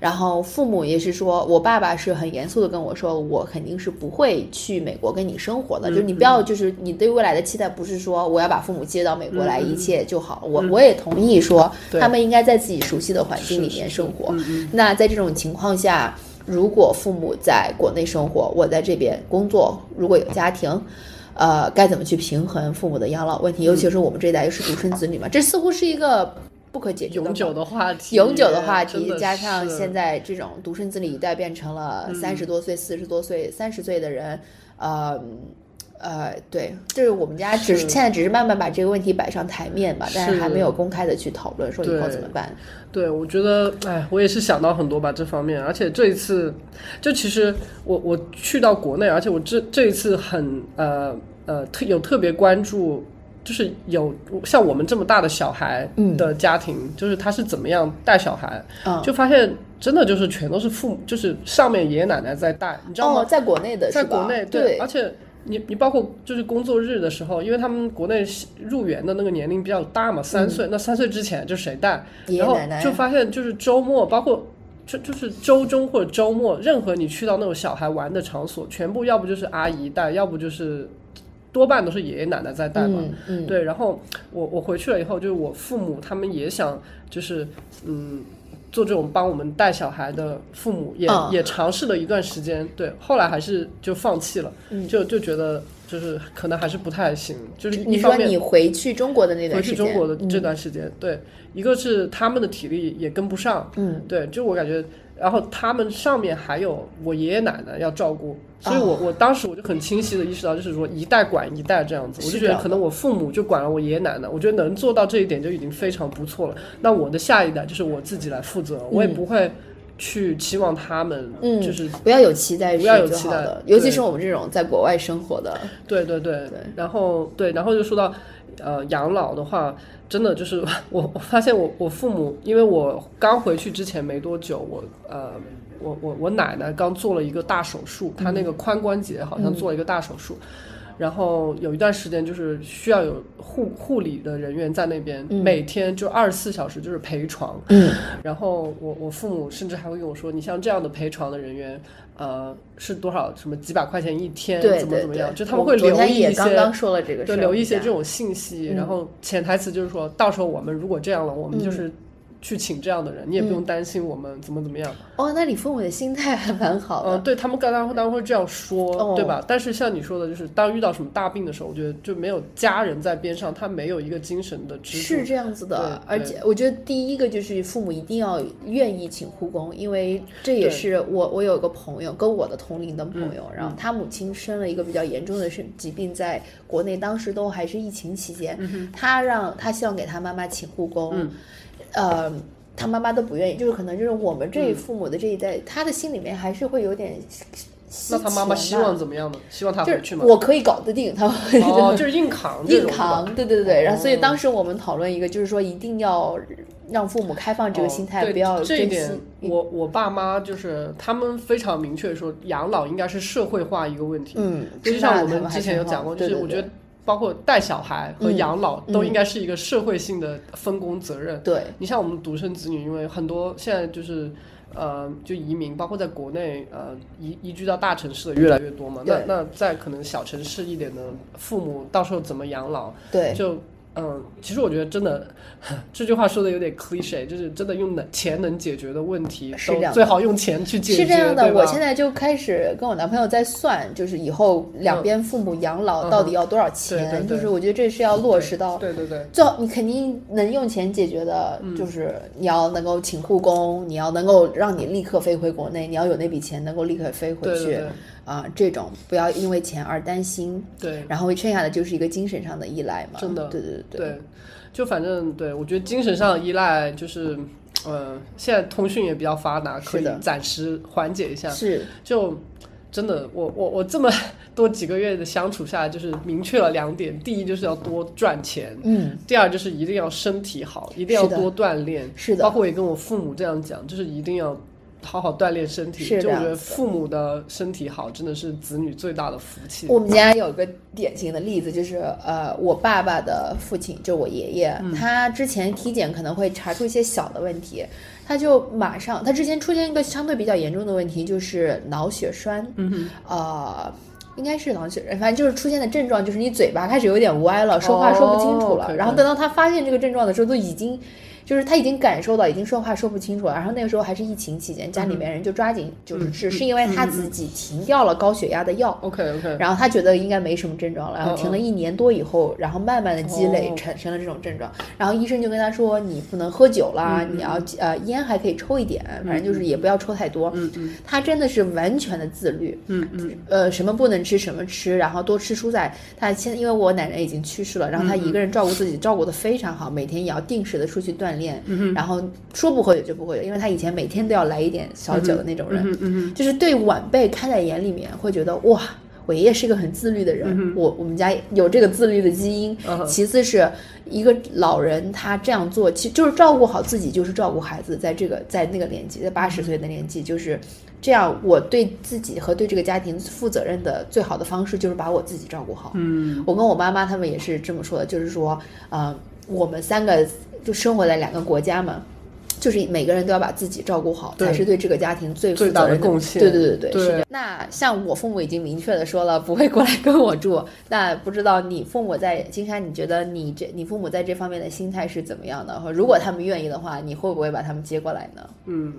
然后父母也是说，我爸爸是很严肃的跟我说，我肯定是不会去美国跟你生活的，就是你不要，就是你对未来的期待不是说我要把父母接到美国来，一切就好。我我也同意说，他们应该在自己熟悉的环境里面生活。那在这种情况下，如果父母在国内生活，我在这边工作，如果有家庭。呃，该怎么去平衡父母的养老问题？尤其是我们这一代又是独生子女嘛，这似乎是一个不可解决的永久的话题，永久的话题，的加上现在这种独生子女一代变成了三十多岁、四十多岁、三十岁的人，呃呃，对，就是我们家只是是现在只是慢慢把这个问题摆上台面吧，但是还没有公开的去讨论说以后怎么办。对，我觉得，哎，我也是想到很多吧这方面，而且这一次，就其实我我去到国内，而且我这这一次很呃呃特有特别关注，就是有像我们这么大的小孩嗯。的家庭，就是他是怎么样带小孩，嗯，就发现真的就是全都是父母，就是上面爷爷奶奶在带，你知道吗？哦，在国内的在国内对而且你你包括就是工作日的时候，因为他们国内入园的那个年龄比较大嘛，三岁，那三岁之前就谁带，然后爷爷奶奶就发现就是周末，包括就就是周中或者周末，任何你去到那种小孩玩的场所，全部要不就是阿姨带，要不就是多半都是爷爷奶奶在带嘛。嗯嗯，对，然后我我回去了以后，就是我父母他们也想，就是嗯，做这种帮我们带小孩的父母也、嗯也尝试了一段时间，对，后来还是就放弃了，嗯。就就觉得就是可能还是不太行，就是一方面你回去中国的那回去段时间，中国的这段时间，对，一个是他们的体力也跟不上，嗯，对，就我感觉，然后他们上面还有我爷爷奶奶要照顾，所以哦我、我当时我就很清晰的意识到，就是说一代管一代这样子，我就觉得可能我父母就管了我爷爷奶奶，我觉得能做到这一点就已经非常不错了。那我的下一代就是我自己来负责，我也不会去期望他们，嗯就是不要有期待不要有期待的，尤其是我们这种在国外生活的，对对对，对。然后对，然后就说到呃养老的话，真的就是 我我发现我我父母，因为我刚回去之前没多久，我呃我我我奶奶刚做了一个大手术，她那个髋关节好像做了一个大手术。然后有一段时间就是需要有护护理的人员在那边，每天就二十四小时就是陪床，嗯，然后我我父母甚至还会跟我说，你像这样的陪床的人员，呃，是多少什么几百块钱一天，对对怎么怎么样，对，就他们会留意一些，说了这个事对，留意一些这种信息，嗯。然后潜台词就是说到时候我们如果这样了，我们就是去请这样的人，你也不用担心我们怎么怎么样。哦，那你父母的心态还蛮好嗯、的，对他们刚刚会当然会这样说，哦。对吧？但是像你说的，就是当遇到什么大病的时候，我觉得就没有家人在边上，他没有一个精神的支柱。是这样子的，而且我觉得第一个就是父母一定要愿意请护工，因为这也是我我有个朋友跟我的同龄的朋友，嗯然后他母亲生了一个比较严重的是疾病，在国内当时都还是疫情期间，他让他希望给他妈妈请护工，嗯呃。他妈妈都不愿意，就是可能就是我们嗯这一父母的这一代，他的心里面还是会有点稀那他妈妈希望怎么样呢？希望他就回去吗？是我可以搞得定，他哦，就是硬扛硬扛，对对对。然后所以哦当时我们讨论一个，就是说一定要让父母开放这个心态，不要珍这一点。，我我爸妈就是他们非常明确说，养老应该是社会化一个问题。嗯，就像我们之前有讲过，就是我觉得得包括带小孩和嗯养老都应该是一个社会性的分工责任。对，你像我们独生子女，因为很多现在就是。呃，就移民，包括在国内，呃，移移居到大城市的越来越多嘛。那那在可能小城市一点的父母，到时候怎么养老？对，就嗯，其实我觉得真的 这句话说的有点 cliche，就是真的用能钱能解决的问题，是最好用钱去解决。是这样的。我现在就开始跟我男朋友在算，就是以后两边父母养老到底要多少钱？嗯对对对就是我觉得这是要落实到。对对对，最好你肯定能用钱解决的，嗯就是你要能够请护工，你要能够让你立刻飞回国内，你要有那笔钱能够立刻飞回去啊、这种不要因为钱而担心。对然后剩下的就是一个精神上的依赖嘛。真的对对对对，就反正对我觉得精神上的依赖就是，呃，现在通讯也比较发达，可以暂时缓解一下。是就真的，我我我这么 多几个月的相处下来，就是明确了两点：第一就是要多赚钱，嗯，第二就是一定要身体好，一定要多锻炼。是的包括也跟我父母这样讲，就是一定要好好锻炼身体。是就我觉得父母的身体好，真的是子女最大的福气。我们家有个典型的例子，就是呃，我爸爸的父亲，就我爷爷，嗯他之前体检可能会查出一些小的问题，他就马上，他之前出现一个相对比较严重的问题，就是脑血栓，嗯呃。应该是脑血栓，反正就是出现的症状就是你嘴巴开始有点歪了，说话说不清楚了。然后等到他发现这个症状的时候，都已经就是他已经感受到，已经说话说不清楚了。然后那个时候还是疫情期间，家里面人就抓紧就是治，是因为他自己停掉了高血压的药。OK OK，然后他觉得应该没什么症状了，然后停了一年多以后，然后慢慢的积累产生了这种症状。然后医生就跟他说，你不能喝酒啦，你要呃烟还可以抽一点，反正就是也不要抽太多。嗯嗯他真的是完全的自律，嗯嗯呃，什么不能吃什么吃，然后多吃蔬菜。他现因为我奶奶已经去世了，然后他一个人照顾自己，照顾的非常好，每天也要定时的出去锻炼，然后说不喝酒就不喝酒，因为他以前每天都要来一点小酒的那种人，就是对晚辈看在眼里面，会觉得哇。我爷爷是一个很自律的人，我我们家有这个自律的基因。嗯其次是一个老人，他这样做，其实就是照顾好自己，就是照顾孩子。在这个在那个年纪，在八十岁的年纪，就是这样。我对自己和对这个家庭负责任的最好的方式，就是把我自己照顾好。嗯我跟我妈妈他们也是这么说的，就是说，呃，我们三个就生活在两个国家嘛。就是每个人都要把自己照顾好，才是对这个家庭最负最大的贡献对对对对。那像我父母已经明确的说了，不会过来跟我住。那不知道你父母在金山，你觉得你这你父母在这方面的心态是怎么样的？和如果他们愿意的话，你会不会把他们接过来呢？嗯，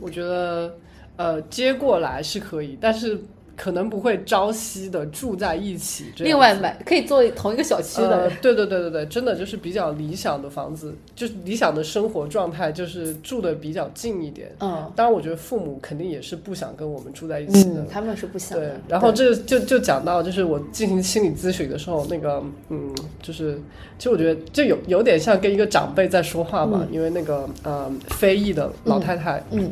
我觉得呃接过来是可以，但是可能不会朝夕的住在一起这样。另外买可以做同一个小区的呃，对对对对对，真的就是比较理想的房子，就是理想的生活状态，就是住的比较近一点。嗯当然，我觉得父母肯定也是不想跟我们住在一起的。嗯，他们是不想对。，然后这就就讲到，就是我进行心理咨询的时候，那个嗯，就是其实我觉得就有有点像跟一个长辈在说话嘛，因为那个呃非裔的老太太，嗯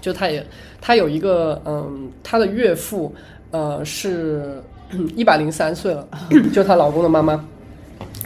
就她也她有一个嗯，她的岳父呃是 一百零三岁了，就她老公的妈妈，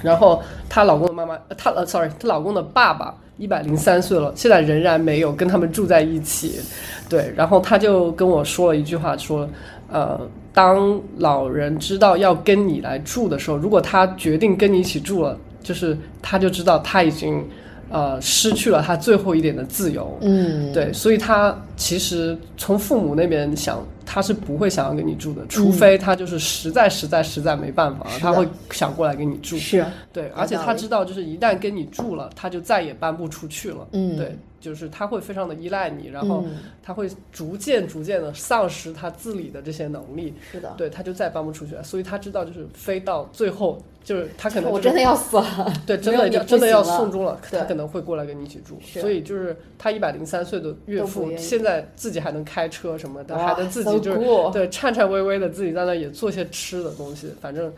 然后她老公的妈妈，呃她呃 sorry，她老公的爸爸一百零三岁了，现在仍然没有跟他们住在一起。对，然后她就跟我说了一句话，说，呃，当老人知道要跟你来住的时候，如果他决定跟你一起住了，就是他就知道他已经呃失去了他最后一点的自由。嗯，对，所以他其实从父母那边想，他是不会想要跟你住的，除非他就是实在实在实在没办法，他会想过来跟你住。是，对，而且他知道，就是一旦跟你住了，他就再也搬不出去了。嗯对，就是他会非常的依赖你，然后嗯他会逐渐逐渐的丧失他自理的这些能力，是的。对，他就再也搬不出去了。所以他知道，就是飞到最后，就是他可能、就是、我真的要死了。对，真的要真的要送终了，他可能会过来跟你一起住。是所以就是他一百零三岁的岳父，现在自己还能开车什么的，还能自己就是对颤颤巍巍的自己在那也做些吃的东西，反正，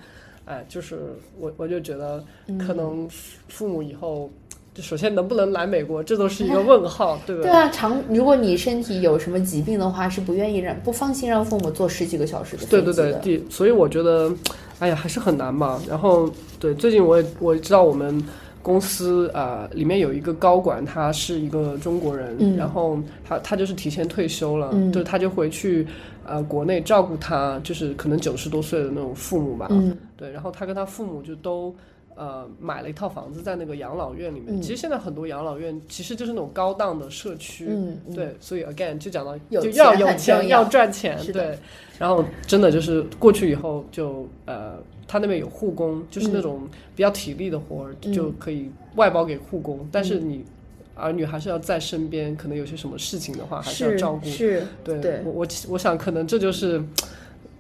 哎，就是我我就觉得嗯可能父母以后。就首先能不能来美国，这都是一个问号，对吧？对啊，长如果你身体有什么疾病的话，是不愿意让不放心让父母坐十几个小时的的。对对对，第所以我觉得，哎呀，还是很难嘛。然后，对，最近我也我知道我们公司啊、呃里面有一个高管，他是一个中国人，嗯然后他他就是提前退休了，嗯就他就回去呃国内照顾他，就是可能九十多岁的那种父母吧。嗯对，然后他跟他父母就都。呃，买了一套房子在那个养老院里面。嗯其实现在很多养老院其实就是那种高档的社区，嗯，嗯，对，所以 again 就讲到就要有钱要要赚钱，对。然后真的就是过去以后就呃，他那边有护工，就是那嗯种比较体力的活就可以外包给护工，但是你儿女还是要在身边，可能有些什么事情的话还是要照顾。是，对对我我我想可能这就是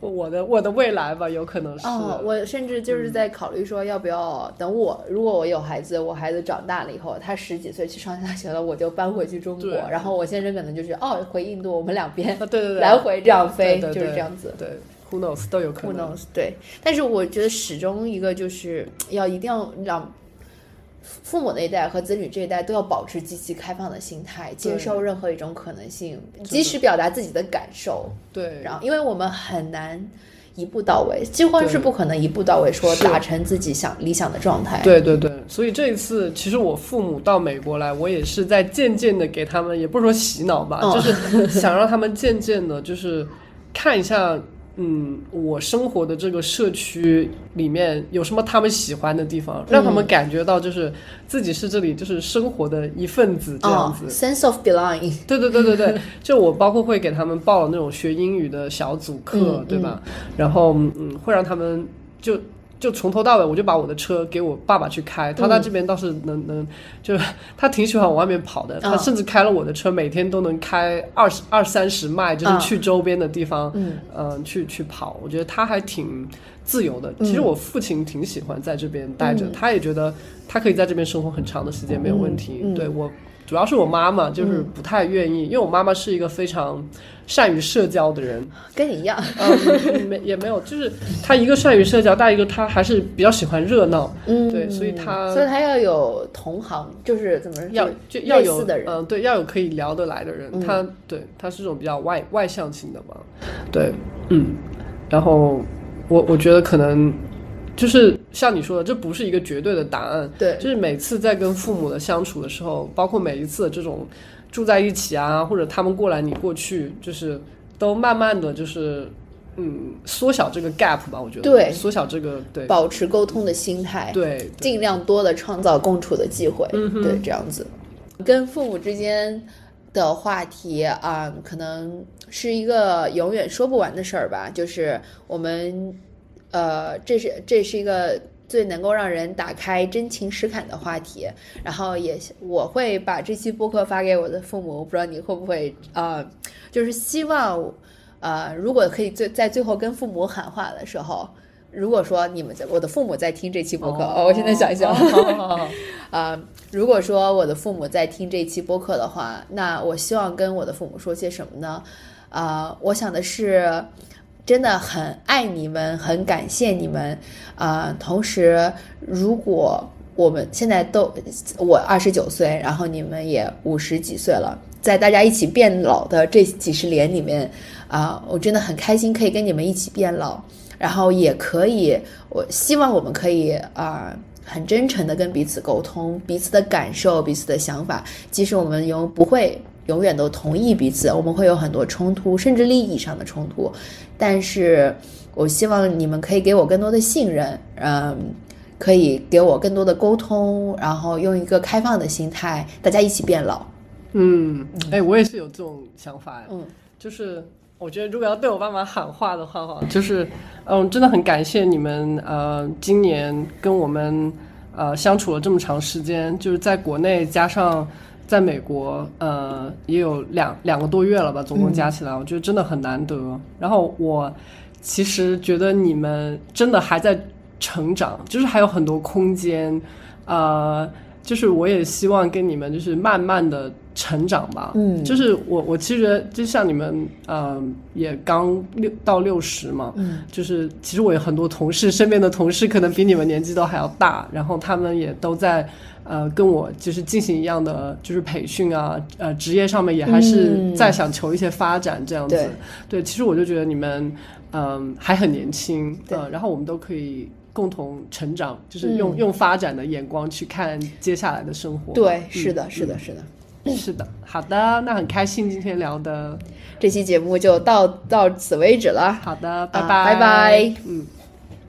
我的我的未来吧，有可能是。哦，我甚至就是在考虑说，要不要等我，如果我有孩子，我孩子长大了以后，他十几岁去上大学了，我就搬回去中国，然后我先生可能就是哦回印度，我们两边啊，对对对，来回这样飞，对对对就是这样子。对，Who knows 都有可能 Who。knows？对，但是我觉得始终一个就是要一定要让父母那一代和子女这一代都要保持积极开放的心态，接受任何一种可能性，及时表达自己的感受。对，然后，因为我们很难一步到位，几乎是不可能一步到位说达成自己想理想的状态。对对对，所以这一次其实我父母到美国来，我也是在渐渐的给他们，也不是说洗脑吧，嗯。就是想让他们渐渐的，就是看一下，嗯，我生活的这个社区里面有什么他们喜欢的地方，让他们感觉到就是自己是这里就是生活的一份子这样哦子。，sense of belonging。对对对对对，就我包括会给他们报了那种学英语的小组课，嗯对吧？然后嗯，会让他们就就从头到尾我就把我的车给我爸爸去开，他在这边倒是能 能，就是他挺喜欢往外面跑的，他甚至开了我的车，每天都能开二十二三十迈，就是去周边的地方，嗯，去去跑。我觉得他还挺自由的。其实我父亲挺喜欢在这边待着，他也觉得他可以在这边生活很长的时间没有问题。对我。主要是我妈妈就是不太愿意，因为我妈妈是一个非常善于社交的人，跟你一样，嗯，没也没有，就是她一个善于社交，但一个她还是比较喜欢热闹，嗯，对，所以她，所以她要有同行，就是怎么要就要有嗯，对，要有可以聊得来的人，她对她是这种比较外外向型的嘛，对，嗯，然后我我觉得可能。就是像你说的，这不是一个绝对的答案。对，就是每次在跟父母的相处的时候，包括每一次这种住在一起啊，或者他们过来你过去，就是都慢慢的就是嗯缩小这个 gap 吧。我觉得对，缩小这个对，保持沟通的心态，对，尽量多的创造共处的机会，对，这样子跟父母之间的话题啊，可能是一个永远说不完的事儿吧。就是我们。呃，这是这是一个最能够让人打开真情实感的话题，然后也我会把这期播客发给我的父母，我不知道你会不会啊，就是希望呃，如果可以最在最后跟父母喊话的时候，如果说你们在我的父母在听这期播客，哦，我现在想一想，啊，如果说我的父母在听这期播客的话，那我希望跟我的父母说些什么呢？啊，我想的是。真的很爱你们，很感谢你们，啊！同时，如果我们现在都我二十九岁，然后你们也五十几岁了，在大家一起变老的这几十年里面，啊，我真的很开心可以跟你们一起变老，然后也可以，我希望我们可以啊，很真诚的跟彼此沟通，彼此的感受，彼此的想法，即使我们有不会。永远都同意彼此，我们会有很多冲突，甚至利益上的冲突。但是我希望你们可以给我更多的信任，嗯，可以给我更多的沟通，然后用一个开放的心态，大家一起变老。嗯，哎，我也是有这种想法。嗯，就是我觉得如果要对我爸妈喊话的话，哈，就是嗯，真的很感谢你们，呃，今年跟我们呃相处了这么长时间，就是在国内加上。在美国，呃，也有两两个多月了吧，总共加起来，我觉得真的很难得。然后我其实觉得你们真的还在成长，就是还有很多空间，呃，就是我也希望跟你们就是慢慢的成长吧。嗯，就是我我其实就像你们，呃，也刚六到六十嘛，嗯，就是其实我有很多同事，身边的同事可能比你们年纪都还要大，然后他们也都在。呃，跟我就是进行一样的，就是培训啊，呃，职业上面也还是在想求一些发展这样子。对，其实我就觉得你们，嗯，还很年轻，嗯，然后我们都可以共同成长，就是用用发展的眼光去看接下来的生活。对，是的，是的，是的，是的。好的，那很开心今天聊的这期节目就到到此为止了。好的，拜拜，拜拜，嗯。